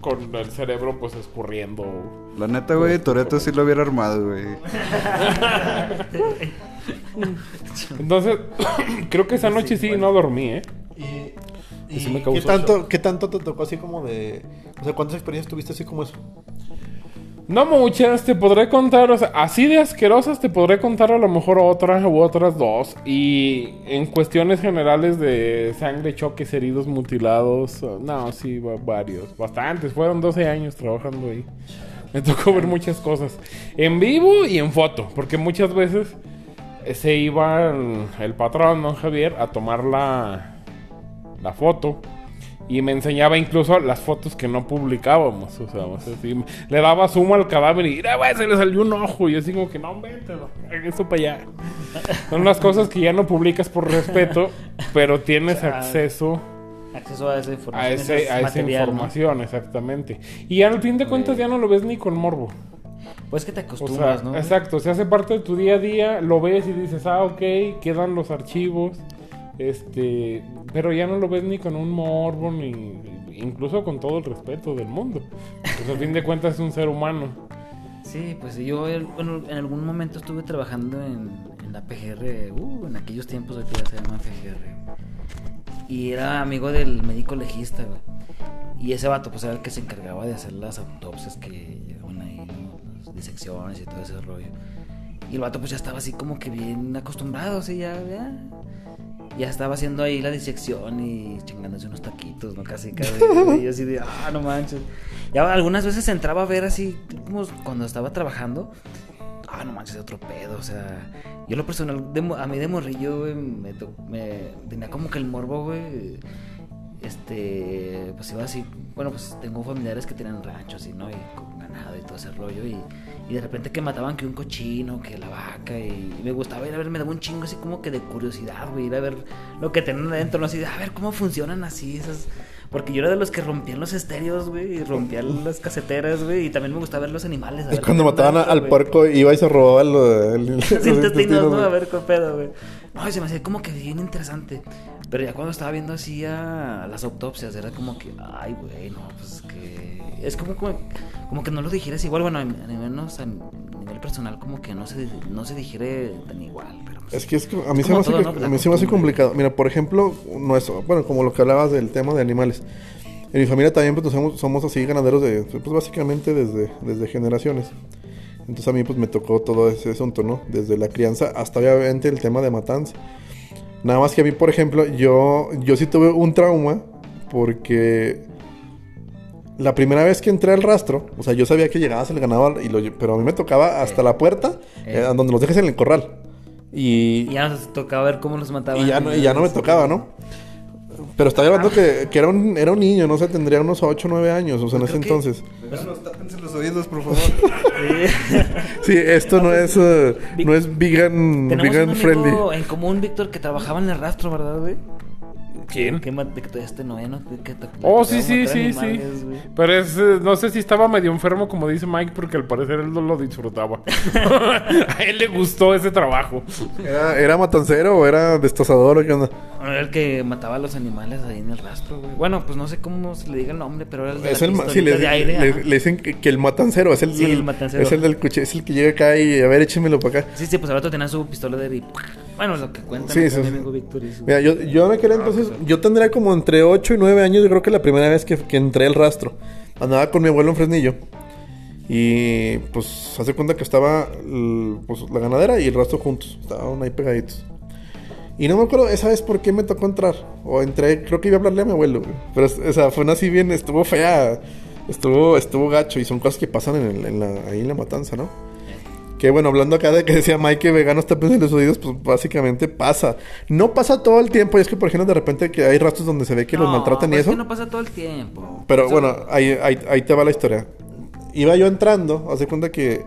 con el cerebro pues escurriendo. La neta, güey, Toreto sí lo hubiera armado, güey. Entonces, creo que esa noche sí no dormí, ¿eh? ¿Y, Que sí me y causó ¿qué, tanto. ¿qué tanto te tocó así como de... O sea, ¿cuántas experiencias tuviste así como eso? No muchas, te podré contar, o sea, así de asquerosas te podré contar a lo mejor otra u otras dos. Y en cuestiones generales de sangre, choques, heridos, mutilados, no, sí, va- varios, bastantes. Fueron 12 años trabajando ahí. Me tocó ver muchas cosas. En vivo y en foto, porque muchas veces se iba el, patrón, don Javier, a tomar la, la foto. Y me enseñaba incluso las fotos que no publicábamos. O sea, o sea, sí, le daba zoom al cadáver y "Mira, güey, se le salió un ojo. Y yo así como que no, vete, eso para allá. Son las cosas que ya no publicas por respeto, pero tienes acceso acceso a esa información. a, ese, ese a esa información, exactamente. Y al fin de cuentas ya no lo ves ni con morbo. Pues que te O sea, acostumbras, ¿no? exacto, se hace parte de tu día a día, lo ves y dices, ah, ok, quedan los archivos, este, pero ya no lo ves ni con un morbo, ni incluso con todo el respeto del mundo. Pues al fin de cuentas es un ser humano. Sí, pues yo bueno, en algún momento estuve trabajando en, la PGR, uh, en aquellos tiempos de que ya se llama PGR. Y era amigo del médico legista, güey. Y ese vato, pues era el que se encargaba de hacer las autopsias que llegaban ahí, ¿no? Las disecciones y todo ese rollo. Y el vato, pues ya estaba así como que bien acostumbrado, así ya, ya. Ya estaba haciendo ahí la disección y chingándose unos taquitos, ¿no? Casi, casi. Y así de, ah, no manches. Ya algunas veces entraba a ver así, como cuando estaba trabajando. Ah, no manches, otro pedo, o sea. Yo lo personal, a mí de morrillo, güey, me, me tenía como que el morbo, güey. Este, pues iba así. Bueno, pues tengo familiares que tienen ranchos y, ¿no? Y con ganado y todo ese rollo. Y, y de repente que mataban que un cochino, que la vaca. Y, y me gustaba ir a ver, me daba un chingo así como que de curiosidad, güey. Ir a ver lo que tenían adentro, ¿no? Así de, a ver cómo funcionan así esas. Porque yo era de los que rompían los estéreos, güey, y rompían las caseteras, güey, y también me gustaba ver los animales. a Y ver cuando mataban al puerco, iba y se robaba el, el- los Los intestinos, ¿no? A ver qué pedo, güey. No, y se me hacía como que bien interesante. Pero ya cuando estaba viendo así a las autopsias, era como que, ay, güey, no, pues que. Es como, como, como que no lo digieres igual. Bueno, a nivel, no, o sea, a nivel personal, como que no se, no se digiere tan igual. Pero pues, Es que es que a mí Es se me hace, todo, ¿no? A mí se me hace complicado. Mira, por ejemplo, no es, bueno, como lo que hablabas del tema de animales. En mi familia también pues, somos, somos así ganaderos de, pues básicamente desde, desde generaciones. Entonces a mí pues me tocó todo ese asunto, ¿no? Desde la crianza hasta obviamente el tema de matanza. Nada más que a mí, por ejemplo, yo, yo sí tuve un trauma porque la primera vez que entré al rastro, o sea, yo sabía que llegabas el ganado, y lo, pero a mí me tocaba hasta Eh. la puerta, Eh. eh, donde los dejes en el corral. Y, y ya nos tocaba ver cómo los mataban. y ya no, y ya no me tocaba, ¿no? Pero estaba hablando que, que era, un, era un niño, no sé, tendría unos 8 o 9 años, o sea, en ese entonces. Tápense los oídos, por favor. Sí. Esto no es, eh, no es vegan, Tenemos vegan un friendly. amigo en común, Víctor, que trabajaba en el rastro, ¿verdad, güey? ¿Quién? Todavía este noveno. Te- Oh, sí, sí, sí, sí. Pero es, eh, no sé si estaba medio enfermo, como dice Mike, porque al parecer él no lo disfrutaba. a él le gustó ese trabajo. ¿Era, era matancero o era destazador o qué onda? Era el que mataba a los animales ahí en el rastro, güey. Bueno, pues no sé cómo se le diga el nombre, pero era el de Es la el, pistolita le, de aire. le- ajá. le dicen que, que el matancero es el, Sí, del- el matancero. Es el del cuchillo, es el que llega acá y a ver, échemelo para acá. Sí, sí, pues al rato tenía su pistola de. Bueno, lo que cuenta Sí, mi sí, sí. Mira, yo, yo en aquel entonces, pues, yo tendría como entre 8 y 9 años, yo creo que la primera vez que, que entré al rastro. Andaba con mi abuelo en Fresnillo. Y pues hace cuenta que estaba pues, la ganadera y el rastro juntos. Estaban ahí pegaditos. Y no me acuerdo esa vez por qué me tocó entrar. O entré, creo que iba a hablarle a mi abuelo. güey. Pero, o sea, fue una así bien, estuvo fea. Estuvo, estuvo gacho. Y son cosas que pasan en, el- en la, ahí en la matanza, ¿no? Que bueno, hablando acá de que decía Mike que veganos tapen en los oídos, pues básicamente pasa. No pasa todo el tiempo, y es que por ejemplo de repente que hay rastros donde se ve que los maltratan y pues es eso. que no pasa todo el tiempo. Pero Eso- bueno, ahí, ahí, ahí te va la historia. Iba yo entrando, hace cuenta que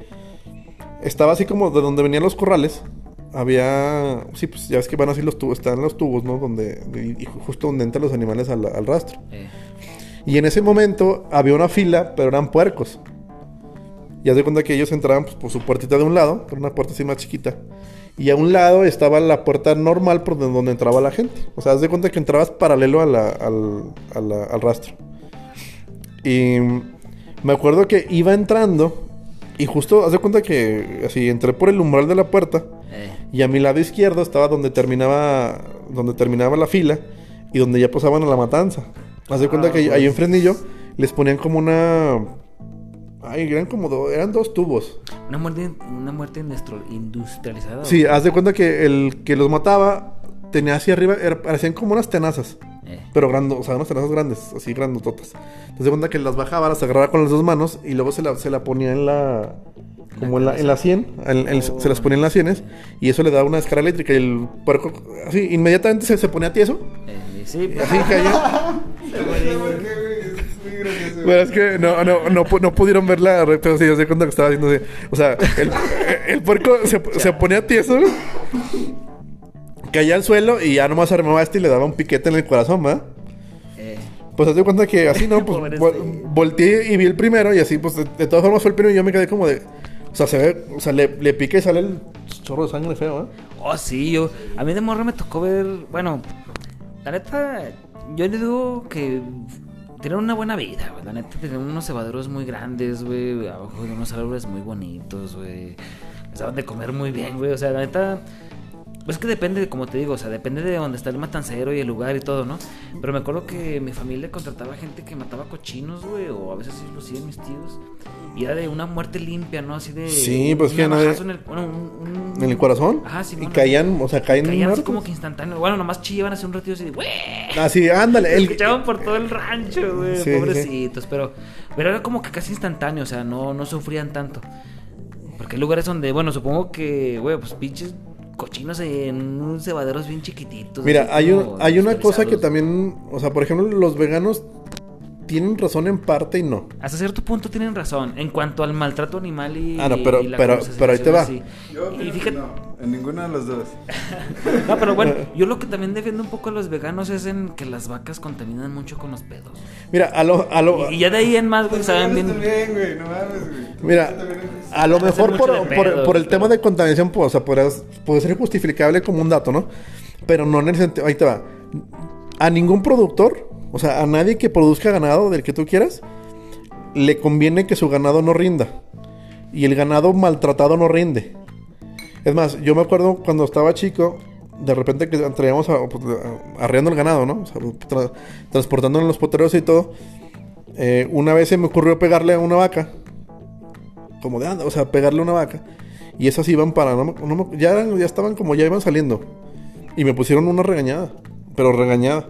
estaba así como de donde venían los corrales. Había, sí, pues ya ves que van así los tubos, están los tubos, ¿no? Donde, y justo donde entran los animales al, al rastro. Eh, Y en ese momento había una fila, pero eran puercos. Y haz de cuenta que ellos entraban pues, por su puertita de un lado, por una puerta así más chiquita. Y a un lado estaba la puerta normal por donde, donde entraba la gente. O sea, haz de cuenta que entrabas paralelo a la- al, a la- al rastro. Y me acuerdo que iba entrando y justo haz de cuenta que así entré por el umbral de la puerta eh. y a mi lado izquierdo estaba donde terminaba donde terminaba la fila y donde ya posaban a la matanza. Haz de cuenta Ah, que ahí pues. en Fresnillo les ponían como una ay, eran como do- eran dos tubos. Una muerte, una muerte industri- industrializada. Sí, haz de cuenta que el que los mataba tenía hacia arriba era- parecían como unas tenazas. Eh. Pero grandes, o sea, unas tenazas grandes, así grandototas. Entonces de cuenta que las bajaba, las agarraba con las dos manos y luego se la, se la ponía en la. Como en la, en la sien, en- en- se las ponía en las sienes y eso le daba una descarga eléctrica y el puerco, así, inmediatamente se, se ponía tieso. Eh, sí, Así caía. Pero es que no, no, no, no pudieron ver la red, pero sí, yo sé que estaba haciendo así. O sea, el, el puerco se, se ponía tieso, caía al suelo y ya nomás armaba este y le daba un piquete en el corazón, ¿verdad? eh, Pues haz de cuenta que así, ¿no? Pues vol- volteé y vi el primero y así, pues de, de todas formas fue el primero y yo me quedé como de... O sea, se ve, o sea, le, le pica y sale el chorro de sangre feo, ¿eh? Oh, sí, yo. A mí de morro me tocó ver. Bueno, la neta, yo le digo que. Tienen una buena vida, güey. La neta, tienen unos cebaderos muy grandes, güey. Abajo de unos árboles muy bonitos, güey. Les daban de comer muy bien, güey. O sea, la neta. Pues es que depende, de, como te digo, o sea, depende de dónde está el matancero y el lugar y todo, ¿no? Pero me acuerdo que mi familia contrataba gente que mataba cochinos, güey, o a veces sí lo siguen mis tíos. Y era de una muerte limpia, ¿no? Así de. Sí, pues que nadie- en el, bueno, un- un- En el corazón. Ajá, sí, Y bueno. caían, o sea, caían Caían así como que instantáneo. Bueno, nomás chillaban hace un ratito así de, ¡güey! Así, ándale. Se El, escuchaban por todo el rancho, güey. Sí, sí, Pobrecitos, pero, pero era como que casi instantáneo, o sea, no, no sufrían tanto. Porque hay lugares donde, bueno, supongo que, güey, pues pinches cochinos en unos cebaderos bien chiquititos. Mira, hay, un- hay una cosa que también, o sea, por ejemplo, los veganos tienen razón en parte y no. Hasta cierto punto tienen razón en cuanto al maltrato animal y. Ah, no, pero- y la pero- pero ahí te va. Yo Y fíjate, no, en ninguna de las dos. No, pero bueno, yo lo que también defiendo un poco a los veganos es en que las vacas contaminan mucho con los pedos. Mira, a lo, a lo, Y, y ya de ahí en más, güey, saben bien. bien, güey, no mames, güey. Mira, a lo mejor por, por- por el pero- tema de contaminación, pues, o sea, podría- puede ser justificable como un dato, ¿no? Pero no en el sentido, ahí te va. A ningún productor, o sea, a nadie que produzca ganado del que tú quieras, le conviene que su ganado no rinda. Y el ganado maltratado no rinde. Es más, yo me acuerdo cuando estaba chico, de repente que traíamos a, pues, arreando el ganado, ¿no? O sea, tra- transportándolo en los poteros y todo. Eh, una vez se me ocurrió pegarle a una vaca como de anda, o sea, pegarle a una vaca. Y esas iban para, no, no ya, ya estaban como ya iban saliendo. Y me pusieron una regañada, pero regañada.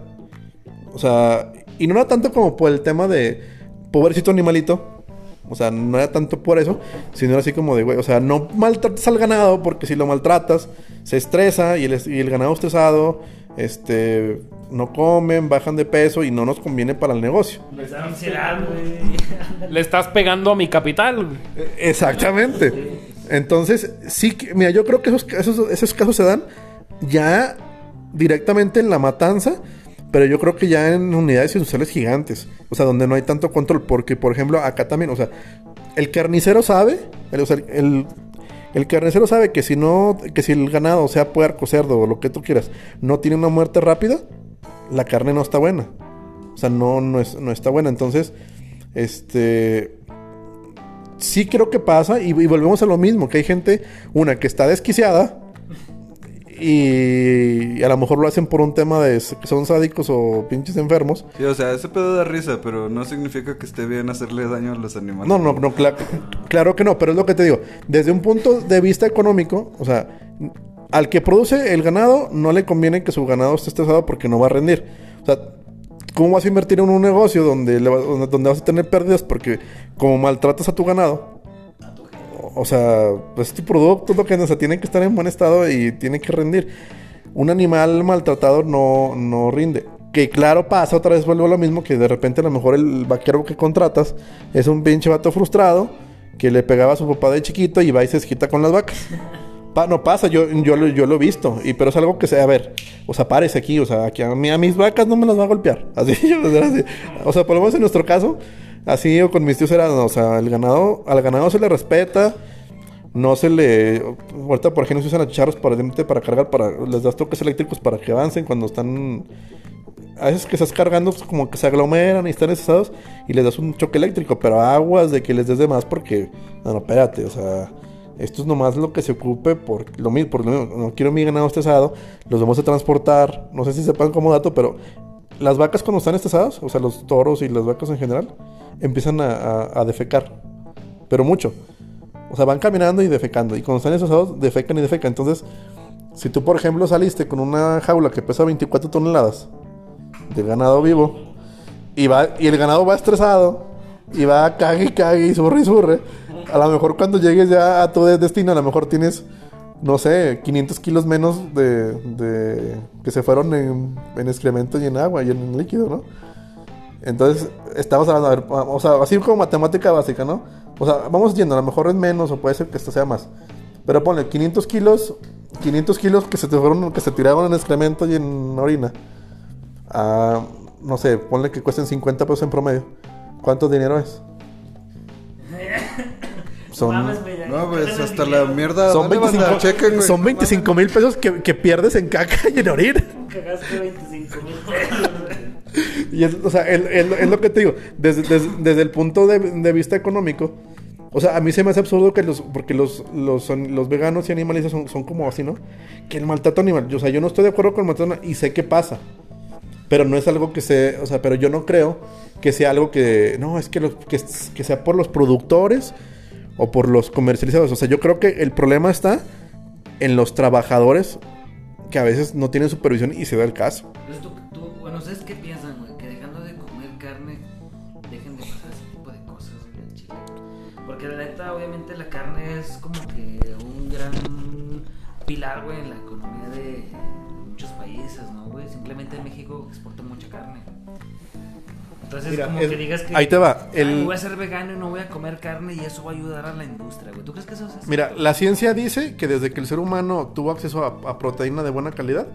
O sea, y no era tanto como por el tema de pobrecito animalito. O sea, no era tanto por eso, sino era así como de, güey, o sea, no maltrates al ganado porque si lo maltratas, se estresa y el, y el ganado estresado, este, no comen, bajan de peso y no nos conviene para el negocio. Ansiedad, güey. Le estás pegando a mi capital. güey. Exactamente. Entonces, sí, que- mira, yo creo que esos, esos, esos casos se dan ya directamente en la matanza, Pero yo creo que ya en unidades industriales gigantes. O sea, donde no hay tanto control. Porque, por ejemplo, acá también, o sea, el carnicero sabe. El, o sea, el, el carnicero sabe que si no, que si el ganado, sea puerco, cerdo o lo que tú quieras, no tiene una muerte rápida, la carne no está buena. O sea, no, no, es, no está buena. Entonces, este. Sí creo que pasa. Y, y volvemos a lo mismo. Que hay gente, una, que está desquiciada. Y, a lo mejor lo hacen por un tema de que son sádicos o pinches enfermos. Sí, o sea, ese pedo da risa, pero no significa que esté bien hacerle daño a los animales. No, no, no, cla- claro que no, pero es lo que te digo. Desde un punto de vista económico, o sea, al que produce el ganado no le conviene que su ganado esté estresado porque no va a rendir. O sea, ¿cómo vas a invertir en un negocio donde, le va- donde, donde vas a tener pérdidas? Porque como maltratas a tu ganado, o, sea, pues tu producto es lo que o sea, tiene que estar en buen estado y tiene que rendir. Un animal maltratado no, no rinde. Que claro pasa, otra vez vuelvo a lo mismo, que de repente a lo mejor el vaquero que contratas es un pinche vato frustrado que le pegaba a su papá de chiquito y va y se desquita con las vacas. Pa- no pasa, yo, yo, lo- yo lo he visto, y, pero es algo que se, a ver, o sea, párese aquí, o sea, aquí a, mí, mis vacas no me las va a golpear. Así, o sea, así. o sea, por lo menos en nuestro caso, así o con mis tíos era, o sea, el ganado, al ganado se le respeta, no se le. Ahorita, por ejemplo, se usan achicharros para, para cargar, para, les das toques eléctricos para que avancen cuando están. A veces que estás cargando, pues, como que se aglomeran y están estresados y les das un choque eléctrico, pero aguas de que les des de más porque. No, no, espérate, o sea. Esto es nomás lo que se ocupe por lo mismo, por lo mismo. No quiero mi ganado estresado, los vamos a transportar. No sé si sepan como dato, pero las vacas cuando están estresadas, o sea, los toros y las vacas en general, empiezan a, defecar. Pero mucho. O sea, van caminando y defecando. Y cuando están estresados, defecan y defecan. Entonces, si tú, por ejemplo, saliste con una jaula que pesa 24 toneladas de ganado vivo, y, va, y el ganado va estresado, y va cague y cague y surre y surre, a lo mejor cuando llegues ya a tu destino, a lo mejor tienes, no sé, 500 kilos menos de, de- que se fueron en, en excremento y en agua y en líquido, ¿no? Entonces, estamos hablando, a ver, o sea, así como matemática básica, ¿no? O sea, vamos yendo, a lo mejor es menos o puede ser que esto sea más. Pero ponle 500 kilos, 500 kilos que se te fueron, que se tiraron en excremento y en orina. Ah, no sé, ponle que cuesten 50 pesos en promedio. ¿Cuánto dinero es? Son, Mames, No, pues hasta la mierda. son ¿dónde van a 25, chequen, son 25 mil pesos que, que pierdes en caca y en orina. Cagaste 25 mil pesos. Y es, o sea, es, lo- es lo que te digo, desde, desde, desde el punto de, de vista económico, o sea, a mí se me hace absurdo que los, porque los, los, son- los veganos y animalistas son, son como así, ¿no? Que el maltrato animal, o sea, yo no estoy de acuerdo con el maltrato animal y sé que pasa, pero no es algo que se, o sea, pero yo no creo que sea algo que, no, es que, los, que, que sea por los productores o por los comercializados, o sea, yo creo que el problema está en los trabajadores que a veces no tienen supervisión y se da el caso. Entonces, tú, tú- bueno, ¿ustedes qué piensan, güey? Que dejando de comer carne, dejen de pasar ese tipo de cosas, güey. Porque la neta, obviamente, la carne es como que un gran pilar, güey, Entonces, Mira, como es- que digas que. ahí te va, "Ay, el- voy a ser vegano y no voy a comer carne y eso va a ayudar a la industria, güey. ¿Tú crees que eso es así? Mira, la ciencia dice que desde que el ser humano tuvo acceso a, a proteína de buena calidad,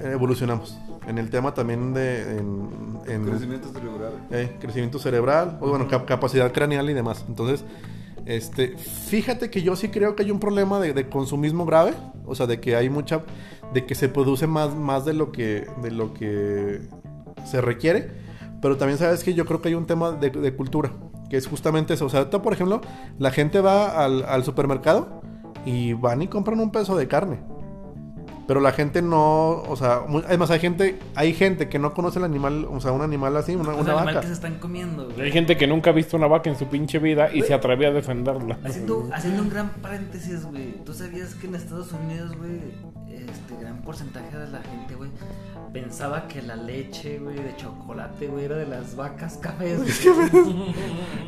eh, evolucionamos. En el tema también de en, en, Crecimiento cerebral. eh, crecimiento cerebral, o bueno, cap- capacidad craneal y demás. Entonces, este, fíjate que yo sí creo que hay un problema de, de consumismo grave, o sea, de que hay mucha, de que se produce más, más de lo que, de lo que se requiere, pero también sabes que yo creo que hay un tema de, de cultura, que es justamente eso. O sea, ahorita, por ejemplo, la gente va al, al supermercado y van y compran un peso de carne. Pero la gente no, o sea, además hay gente, hay gente que no conoce el animal, o sea, un animal así, una, una animal vaca. que se están comiendo, güey. Hay gente que nunca ha visto una vaca en su pinche vida y se atreve a defenderla. Haciendo, haciendo un gran paréntesis, güey. ¿Tú sabías que en Estados Unidos, güey, este gran porcentaje de la gente, güey, pensaba que la leche, güey, de chocolate, güey, era de las vacas cafés, güey?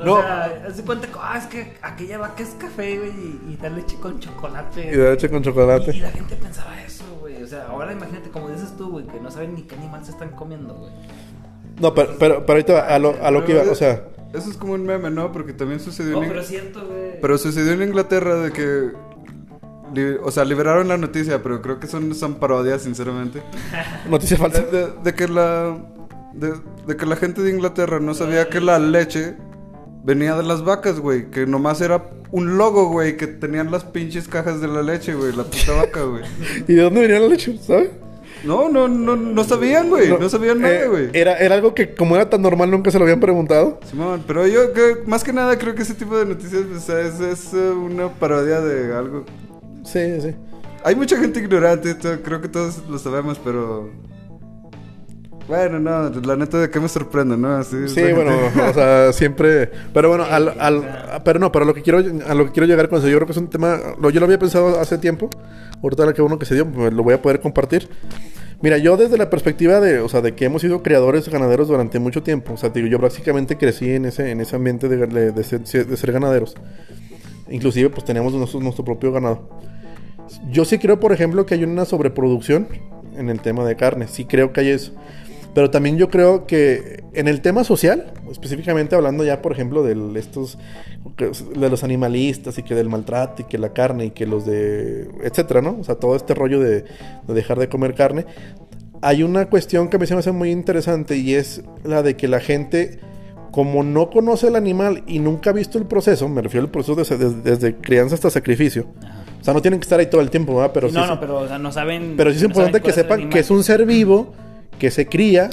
o No. sea, hace cuenta que, ah, es que aquella vaca es café, güey, y, y da leche con chocolate. Y de leche con chocolate. Y, y la gente pensaba eso, güey. O sea, ahora imagínate, como dices tú, güey, que no saben ni qué animal se están comiendo, güey. No, pero, pero, pero ahorita a lo, a lo que iba, o sea, Eso es como un meme, ¿no? Porque también sucedió No, en... pero es cierto, güey. Pero sucedió en Inglaterra de que li- o sea, liberaron la noticia, pero creo que son, son parodias, sinceramente. Noticia falsa. de- de que la de, de que la gente de Inglaterra no sabía que la leche venía de las vacas, güey, que nomás era un logo, güey, que tenían las pinches cajas de la leche, güey, la puta vaca, güey. ¿Y de dónde venía la leche? ¿Sabes? No, no, no, no sabían, güey, no, sabían nada, Eh, güey. era, era algo que, como era tan normal, nunca se lo habían preguntado. Simón, pero yo que, más que nada creo que ese tipo de noticias es, es, eh, una parodia de algo. Sí, sí. Hay mucha gente ignorante, to- creo que todos lo sabemos, pero... Bueno, no, la neta de qué me sorprende, ¿no? Así, Sí, la gente- bueno, o sea, siempre. Pero bueno, al, al- pero no, pero a lo que quiero, a lo que quiero llegar con eso, yo creo que es un tema. Lo, yo lo había pensado hace tiempo. Ahorita la que uno que se dio, pues, lo voy a poder compartir. Mira, yo desde la perspectiva de, o sea, de que hemos sido criadores ganaderos durante mucho tiempo. O sea, digo, yo básicamente crecí en ese, en ese ambiente de, de- de ser, de ser ganaderos. Inclusive, pues teníamos nuestro, nuestro propio ganado. Yo sí creo, por ejemplo, que hay una sobreproducción en el tema de carne. Sí creo que hay eso. Pero también yo creo que en el tema social, específicamente hablando ya, por ejemplo, de estos de los animalistas y que del maltrato y que la carne y que los de etcétera, ¿no? O sea, todo este rollo de, de dejar de comer carne. Hay una cuestión que a mí se me hace muy interesante y es la de que la gente como no conoce el animal y nunca ha visto el proceso, me refiero al proceso desde, desde- crianza hasta sacrificio. O sea, no tienen que estar ahí todo el tiempo, ¿verdad? Pero Sí, no, no, pero o sea, no saben. pero sí es no importante que sepan que es un ser vivo, que se cría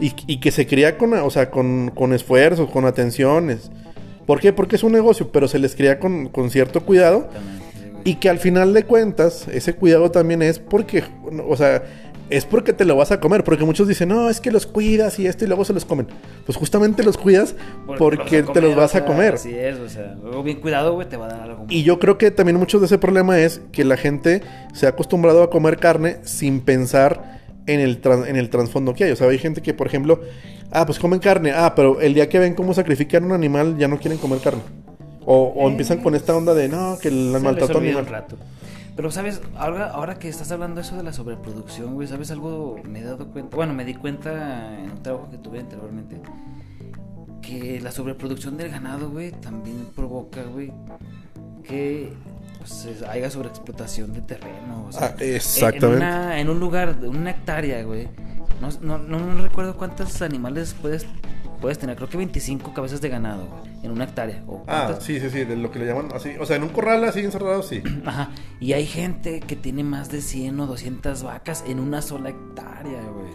y, y que se cría con, o sea, con, con esfuerzos, con atenciones. ¿Por qué? Porque es un negocio, pero se les cría con, con cierto cuidado y que al final de cuentas ese cuidado también es porque, o sea, es porque te lo vas a comer, porque muchos dicen, no, es que los cuidas y esto y luego se los comen. Pues justamente los cuidas porque, te los vas o a comer. Así es, o sea, luego bien cuidado, güey, te va a dar algo. Y yo creo que también mucho de ese problema es que la gente se ha acostumbrado a comer carne sin pensar en el, en el trasfondo que hay. O sea, hay gente que, por ejemplo, ah, pues comen carne, ah, pero el día que ven cómo sacrifican un animal ya no quieren comer carne. O, o empiezan con esta onda de, no, que el olvida animal. un rato. Pero, ¿sabes? Ahora, ahora que estás hablando eso de la sobreproducción, güey, ¿sabes algo? Me he dado cuenta, bueno, me di cuenta en un trabajo que tuve anteriormente, que la sobreproducción del ganado, güey, también provoca, güey, que pues, es- haya sobreexplotación de terreno. O sea, Ah, exactamente. En, una- en un lugar, una hectárea, güey. No, no, no recuerdo cuántos animales puedes, puedes tener, creo que 25 cabezas de ganado, güey, en una hectárea. ¿o Ah, cuántas? sí, sí, sí, de lo que le llaman así. O sea, en un corral así encerrado, sí. Ajá. Y hay gente que tiene más de 100 o 200 vacas en una sola hectárea, güey.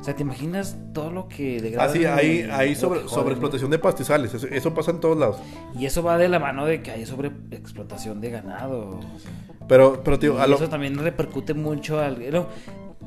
O sea, ¿te imaginas todo lo que degrada? Hay, y hay sobre, sobreexplotación de pastizales. Eso, eso pasa en todos lados. Y eso va de la mano de que hay sobreexplotación de ganado. o sea. Pero, pero tío, a lo- eso también repercute mucho al... no,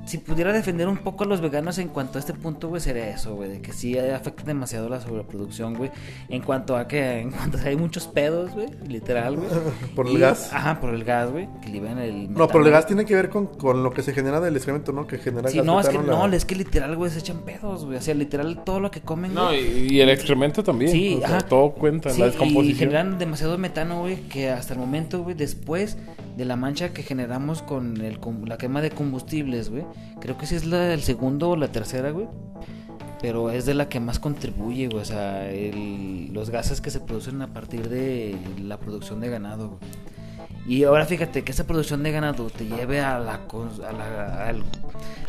si pudiera defender un poco a los veganos en cuanto a este punto, güey, sería eso, güey, de que sí afecta demasiado la sobreproducción, güey, en cuanto a que en cuanto a que hay muchos pedos, güey, literal, güey. Por el Y- gas. Ajá, por el gas, güey, que liberan el No, pero el gas tiene que ver con, con lo que se genera del excremento, ¿no? Que genera Sí, gas no, es que metano, la- no, es que literal, güey, se echan pedos, güey. O sea, literal todo lo que comen, No, güey. y, y el excremento también. Sí, o sea, ajá. todo cuenta, Sí, la y descomposición. generan demasiado metano, güey, que hasta el momento, güey, después de la mancha que generamos con el, la quema de combustibles, güey, creo que sí es la, el segundo o la tercera, güey. Pero es de la que más contribuye. O sea, los gases que se producen a partir de la producción de ganado. Y ahora fíjate que esa producción de ganado te lleve a la,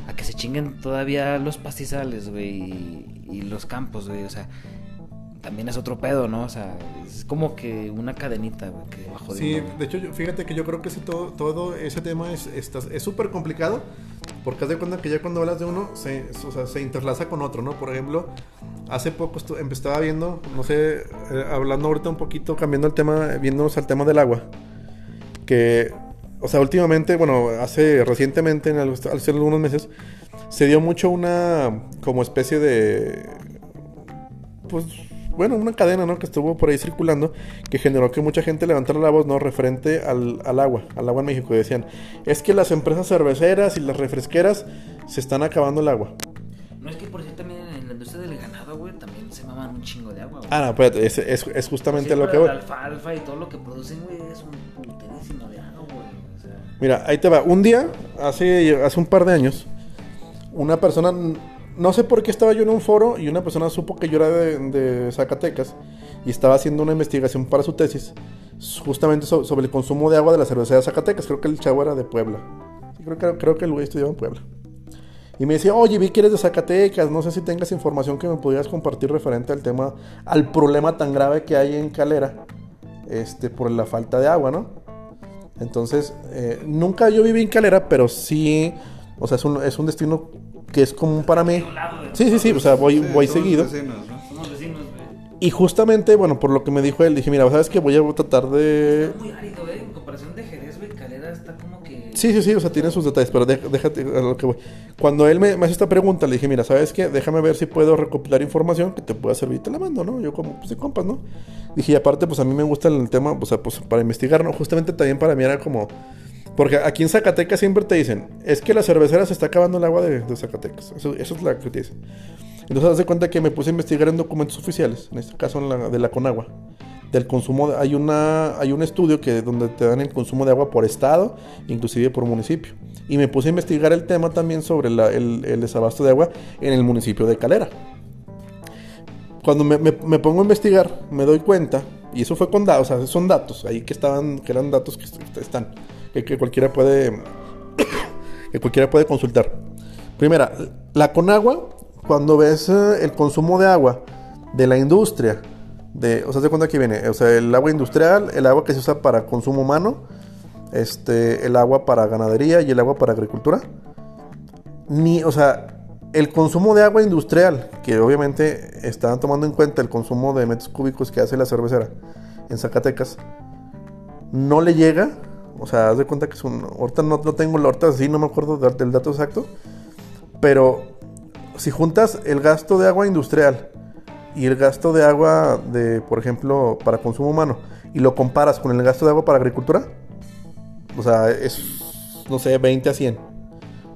a que se chinguen todavía los pastizales, güey, y, y los campos, güey. O sea, también es otro pedo, ¿no? O sea, es como que una cadenita, güey, que bajó de Sí, uno. de hecho, yo- fíjate que yo creo que ese todo, todo ese tema es está- es súper complicado porque haz de cuenta que ya cuando hablas de uno se, o sea, se interlaza con otro, ¿no? Por ejemplo, hace poco em- estaba viendo, no sé, eh, hablando ahorita un poquito, cambiando el tema, viéndonos al tema del agua, que, o sea, últimamente, bueno, hace recientemente, en al- hace algunos meses, se dio mucho una como especie de pues bueno, una cadena, ¿no? Que estuvo por ahí circulando, que generó que mucha gente levantara la voz, ¿no? Referente al, al agua, al agua en México. Y decían, es que las empresas cerveceras y las refresqueras se están acabando el agua. No es que por cierto también en la industria del ganado, güey, también se maman un chingo de agua, güey. Ah, no, espérate, es, es, es justamente a lo que la voy. alfalfa y todo lo que producen, güey, es un puterísimo de agua, güey. O sea, Mira, ahí te va. Un día, hace, hace un par de años, una persona, no sé por qué estaba yo en un foro y una persona supo que yo era de, Zacatecas y estaba haciendo una investigación para su tesis justamente so- sobre el consumo de agua de la cervecería de Zacatecas. Creo que el chavo era de Puebla. Creo, que, el güey estudiaba en Puebla. Y me decía, oye, vi que eres de Zacatecas, no sé si tengas información que me pudieras compartir referente al tema, al problema tan grave que hay en Calera, este, por la falta de agua, ¿no? Entonces, eh, nunca yo viví en Calera, pero sí, o sea, es un destino que es común para mí. Sí, sí, sí, o sea, voy, Sí, voy somos seguido. vecinos, ¿no? Somos vecinos, güey. Y justamente, bueno, por lo que me dijo él, dije, mira, ¿sabes qué? Voy a tratar de... Está muy árido, güey. En comparación de Jerez, güey, Calera está como que. Sí, sí, sí, o sea, tiene sus detalles, pero dé- déjate a lo que voy. Cuando él me, me hace esta pregunta, le dije, mira, ¿sabes qué? Déjame ver si puedo recopilar información que te pueda servir y te la mando, ¿no? Yo como, pues de compas, ¿no? Dije, y aparte, pues a mí me gusta el tema, o sea, pues para investigar, ¿no? Justamente también para mí era como... Porque aquí en Zacatecas siempre te dicen, es que la cervecera se está acabando el agua de, Zacatecas. Eso, es la que te dicen. Entonces, haz de cuenta que me puse a investigar en documentos oficiales, en este caso en la, de la Conagua. Del consumo, de- hay, una, hay un estudio que, donde te dan el consumo de agua por estado, inclusive por municipio. Y me puse a investigar el tema también sobre el, desabasto de agua en el municipio de Calera. Cuando me, me- pongo a investigar, me doy cuenta, y eso fue con datos, o sea, son datos, ahí que estaban, que eran datos que est- están, que, que cualquiera puede, que cualquiera puede consultar. Primera, la Conagua, cuando ves eh, el consumo de agua de la industria, de, o sea, ¿de cuándo aquí viene? O sea, el agua industrial, el agua que se usa para consumo humano, este, el agua para ganadería y el agua para agricultura. Ni, o sea, el consumo de agua industrial, que obviamente estaban tomando en cuenta el consumo de metros cúbicos que hace la cervecera en Zacatecas, no le llega. O sea, haz de cuenta que es un. Ahorita no, no tengo la ahorita sí, no me acuerdo del, del dato exacto. Pero si juntas el gasto de agua industrial y el gasto de agua de, por ejemplo, para consumo humano, y lo comparas con el gasto de agua para agricultura, o sea, es, no sé, 20 a 100.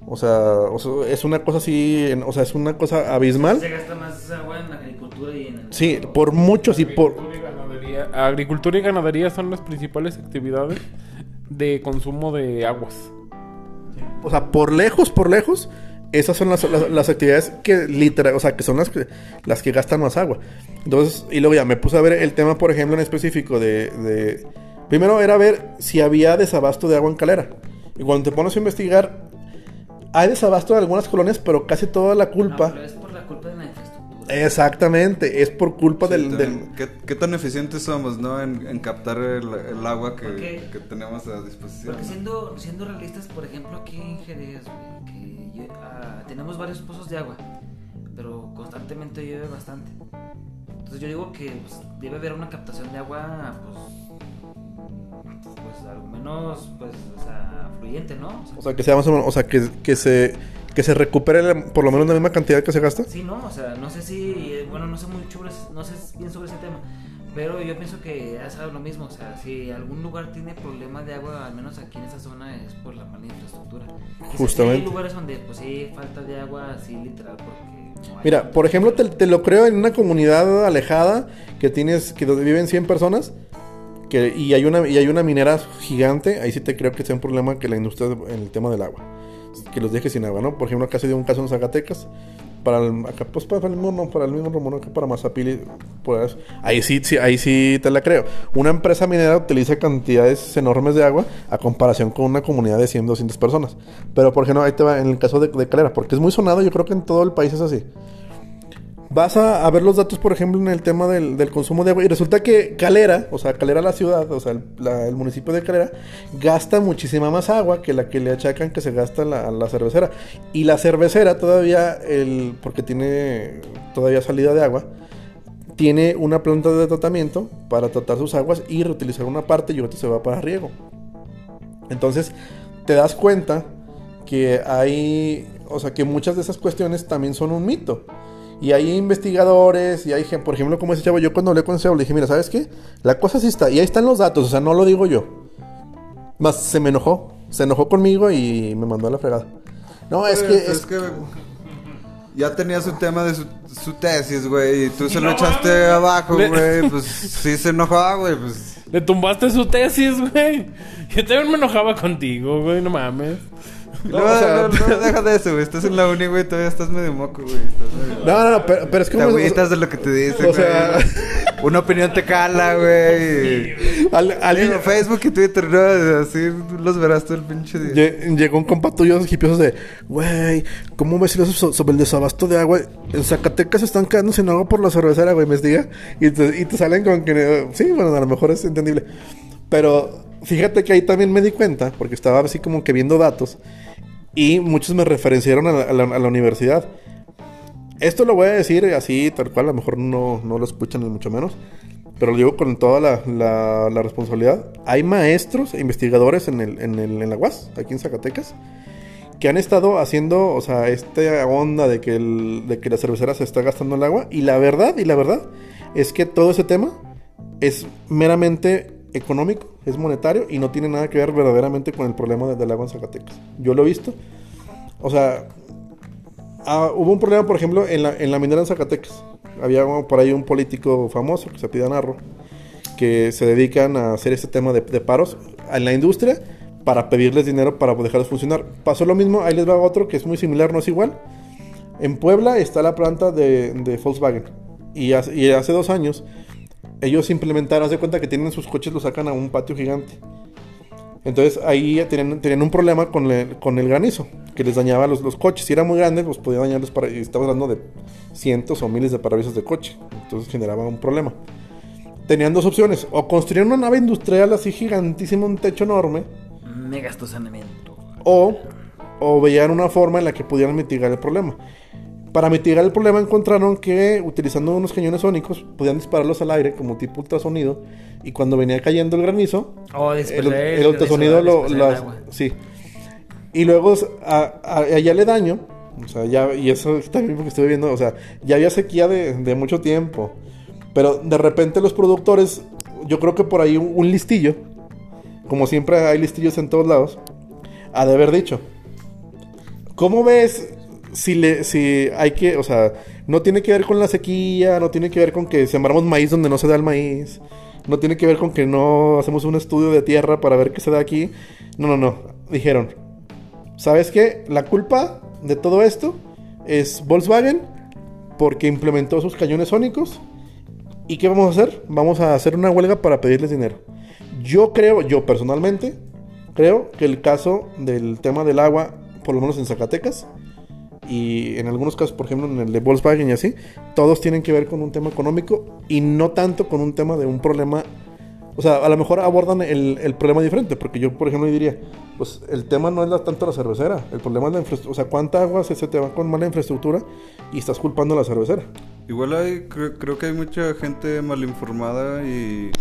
O sea, o sea, es una cosa así, en- o sea, es una cosa abismal. Se gasta más agua en la agricultura y en el. Sí, por muchos y por... Agricultura y ganadería. Agricultura y ganadería son las principales actividades de consumo de aguas. O sea, por lejos, por lejos, esas son las, las- las actividades que literal, o sea, que son las que, las que gastan más agua. Entonces, y luego ya me puse a ver el tema, por ejemplo, en específico de, de- Primero era ver si había desabasto de agua en calera. Y cuando te pones a investigar, hay desabasto en algunas colonias, pero casi toda la No, culpa... Exactamente, es por culpa Sí, del... del- ¿Qué, qué tan eficientes somos, no? En, en captar el, el agua que, tenemos a disposición. Porque ¿no? siendo, siendo realistas, por ejemplo, aquí en Jerez, que ah, tenemos varios pozos de agua, pero constantemente llueve bastante. Entonces yo digo que pues, debe haber una captación de agua, pues, pues al menos, pues, o sea, fluyente, ¿no? O sea, O sea, que sea más o menos... O sea, que, que se... Que se recupere la- por lo menos la misma cantidad que se gasta. Sí, no, o sea, no sé si, eh, bueno, no sé mucho, no sé bien sobre ese tema, pero yo pienso que ya sabes lo mismo, o sea, si algún lugar tiene problema de agua, al menos aquí en esa zona, es por la mala infraestructura. Justamente. Hay lugares donde, pues sí, falta de agua, así literal, porque... Mira, por ejemplo, te, te lo creo en una comunidad alejada que tienes, que donde viven 100 personas que, y, hay una, y hay una minera gigante, ahí sí te creo que sea un problema que la industria en el tema del agua, que los deje sin agua, ¿no? Por ejemplo, acá se dio un caso en Zacatecas, para el, acá, pues para el mismo, no, para el mismo rumbo, ¿no? acá para Mazapili, por eso. ahí sí, sí, ahí sí te la creo. Una empresa minera utiliza cantidades enormes de agua a comparación con una comunidad de 100, 200 personas. Pero, por ejemplo, ahí te va en el caso de, de Calera, porque es muy sonado, yo creo que en todo el país es así. Vas a, ver los datos, por ejemplo, en el tema del, consumo de agua. Y resulta que Calera, o sea, Calera la ciudad, o sea, el, la- municipio de Calera, gasta muchísima más agua que la que le achacan que se gasta la, la cervecera. Y la cervecera todavía, el, porque tiene todavía salida de agua, tiene una planta de tratamiento para tratar sus aguas y reutilizar una parte y otra se va para riego. Entonces, te das cuenta que hay, o sea, que muchas de esas cuestiones también son un mito. Y hay investigadores, y hay gente, por ejemplo, como ese chavo, yo cuando hablé con ese chavo le dije, mira, ¿sabes qué? La cosa sí está, y ahí están los datos, o sea, no lo digo yo. Más se me enojó, se enojó conmigo y me mandó a la fregada. No, es que, Pues, es, es que ya tenía su tema de su, su tesis, güey, y tú se lo no echaste mames. abajo, Le- güey, pues sí se enojó, güey, pues... Le tumbaste su tesis, güey. Yo también me enojaba contigo, güey, no mames. No, o sea- no, no, deja de eso, güey, estás en la uni, güey, todavía estás medio moco, güey. estás no, no, no, pero, pero es que... Te agüitas de lo que te dicen, o sea- güey. Una opinión te cala, güey. Al- alguien- Digo, Facebook y Twitter, ¿no? Así los verás todo el pinche día. Lle- Llegó un compa tuyo hipiosos de, güey, ¿cómo ves eso so- sobre el desabasto de agua? En Zacatecas están quedando sin agua por la cervecera, güey, investiga. Y te, y te salen con que, sí, bueno, a lo mejor es entendible. Pero fíjate que ahí también me di cuenta, porque estaba así como que viendo datos, y muchos me referenciaron a la, universidad. Esto lo voy a decir así, tal cual, a lo mejor no, no lo escuchan ni mucho menos, pero lo digo con toda la, la- responsabilidad. Hay maestros e investigadores en, el, en, el, en la UAS, aquí en Zacatecas, que han estado haciendo, o sea, esta onda de que, de que la cervecera se está gastando el agua, y la verdad, y la verdad, es que todo ese tema es meramente económico, es monetario, y no tiene nada que ver verdaderamente con el problema de- del agua en Zacatecas. Yo lo he visto. O sea, Ah, hubo un problema, por ejemplo, en la, en la minera en Zacatecas. Había por ahí un político famoso que se pide Narro, que se dedican a hacer este tema de, paros en la industria para pedirles dinero para dejarlos funcionar. Pasó lo mismo, ahí les va otro que es muy similar, no es igual. En Puebla está la planta de, Volkswagen. Y hace dos años, ellos implementaron, haz de cuenta que tienen sus coches, los sacan a un patio gigante. Entonces ahí tenían, tenían un problema con el, con el granizo, que les dañaba los, los coches. Si era muy grande, pues podía dañarles para. Y estaba hablando de cientos o miles de parabrisas de coche. Entonces generaba un problema. Tenían dos opciones: o construir una nave industrial así gigantísima, un techo enorme, Mega saneamiento. o, o veían una forma en la que pudieran mitigar el problema. Para mitigar el problema encontraron que utilizando unos cañones sónicos podían dispararlos al aire como tipo ultrasonido y cuando venía cayendo el granizo Oh, el, dispersar el ultrasonido lo, el las- sí. Y luego a, a- allá le daño o sea ya y eso también porque estuve viendo o sea ya había sequía de, de mucho tiempo pero de repente los productores yo creo que por ahí un, un listillo como siempre hay listillos en todos lados ha de haber dicho ¿Cómo ves si le si hay que, o sea, no tiene que ver con la sequía, no tiene que ver con que sembramos maíz donde no se da el maíz, no tiene que ver con que no hacemos un estudio de tierra para ver qué se da aquí. No, no, no. Dijeron, ¿sabes qué? La culpa de todo esto es Volkswagen porque implementó sus cañones sónicos. ¿Y qué vamos a hacer? Vamos a hacer una huelga para pedirles dinero. Yo creo, yo personalmente, creo que el caso del tema del agua, por lo menos en Zacatecas, y en algunos casos, por ejemplo, en el de Volkswagen y así, todos tienen que ver con un tema económico y no tanto con un tema de un problema. O sea, a lo mejor abordan el, el problema diferente, porque yo, por ejemplo, diría, pues el tema no es tanto la cervecera, el problema es la infraestructura. O sea, ¿cuánta agua se, te va con mala infraestructura y estás culpando a la cervecera? Igual hay, cre- creo que hay mucha gente mal informada y,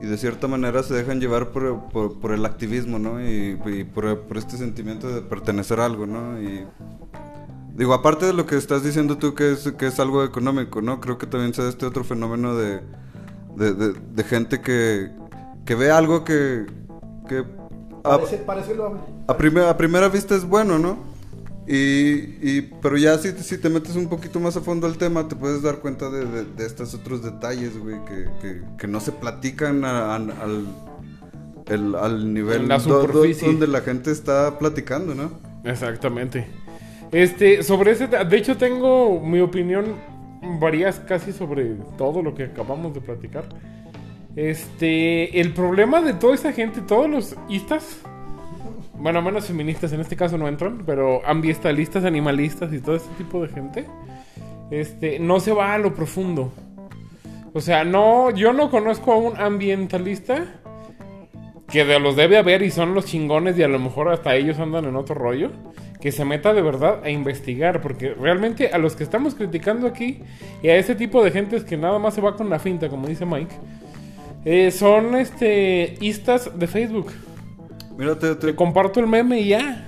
y de cierta manera se dejan llevar por, por- por el activismo, ¿no? Y, y por, por este sentimiento de pertenecer a algo, ¿no? Y digo, aparte de lo que estás diciendo tú que es, que es algo económico, ¿no? Creo que también se da este otro fenómeno de, de, de- de gente que, que ve algo que... que a- parece a, prime- a primera vista es bueno, ¿no? Y, y- pero ya si, si te metes un poquito más a fondo al tema, te puedes dar cuenta de, de- de estos otros detalles, güey, que, que- que no se platican a- a- al, el- al nivel la do- donde la gente está platicando, ¿no? Exactamente. Este, sobre ese, de hecho tengo mi opinión varías casi sobre todo lo que acabamos de platicar. Este, el problema de toda esa gente, todos los istas, bueno, menos feministas en este caso no entran, pero ambientalistas, animalistas y todo ese tipo de gente, este, no se va a lo profundo. O sea, no, yo no conozco a un ambientalista que de los debe haber y son los chingones y a lo mejor hasta ellos andan en otro rollo, que se meta de verdad a investigar, porque realmente a los que estamos criticando aquí y a ese tipo de gentes que nada más se va con la finta, como dice Mike, eh, son este istas de Facebook. Mira, te, te- comparto el meme y ya.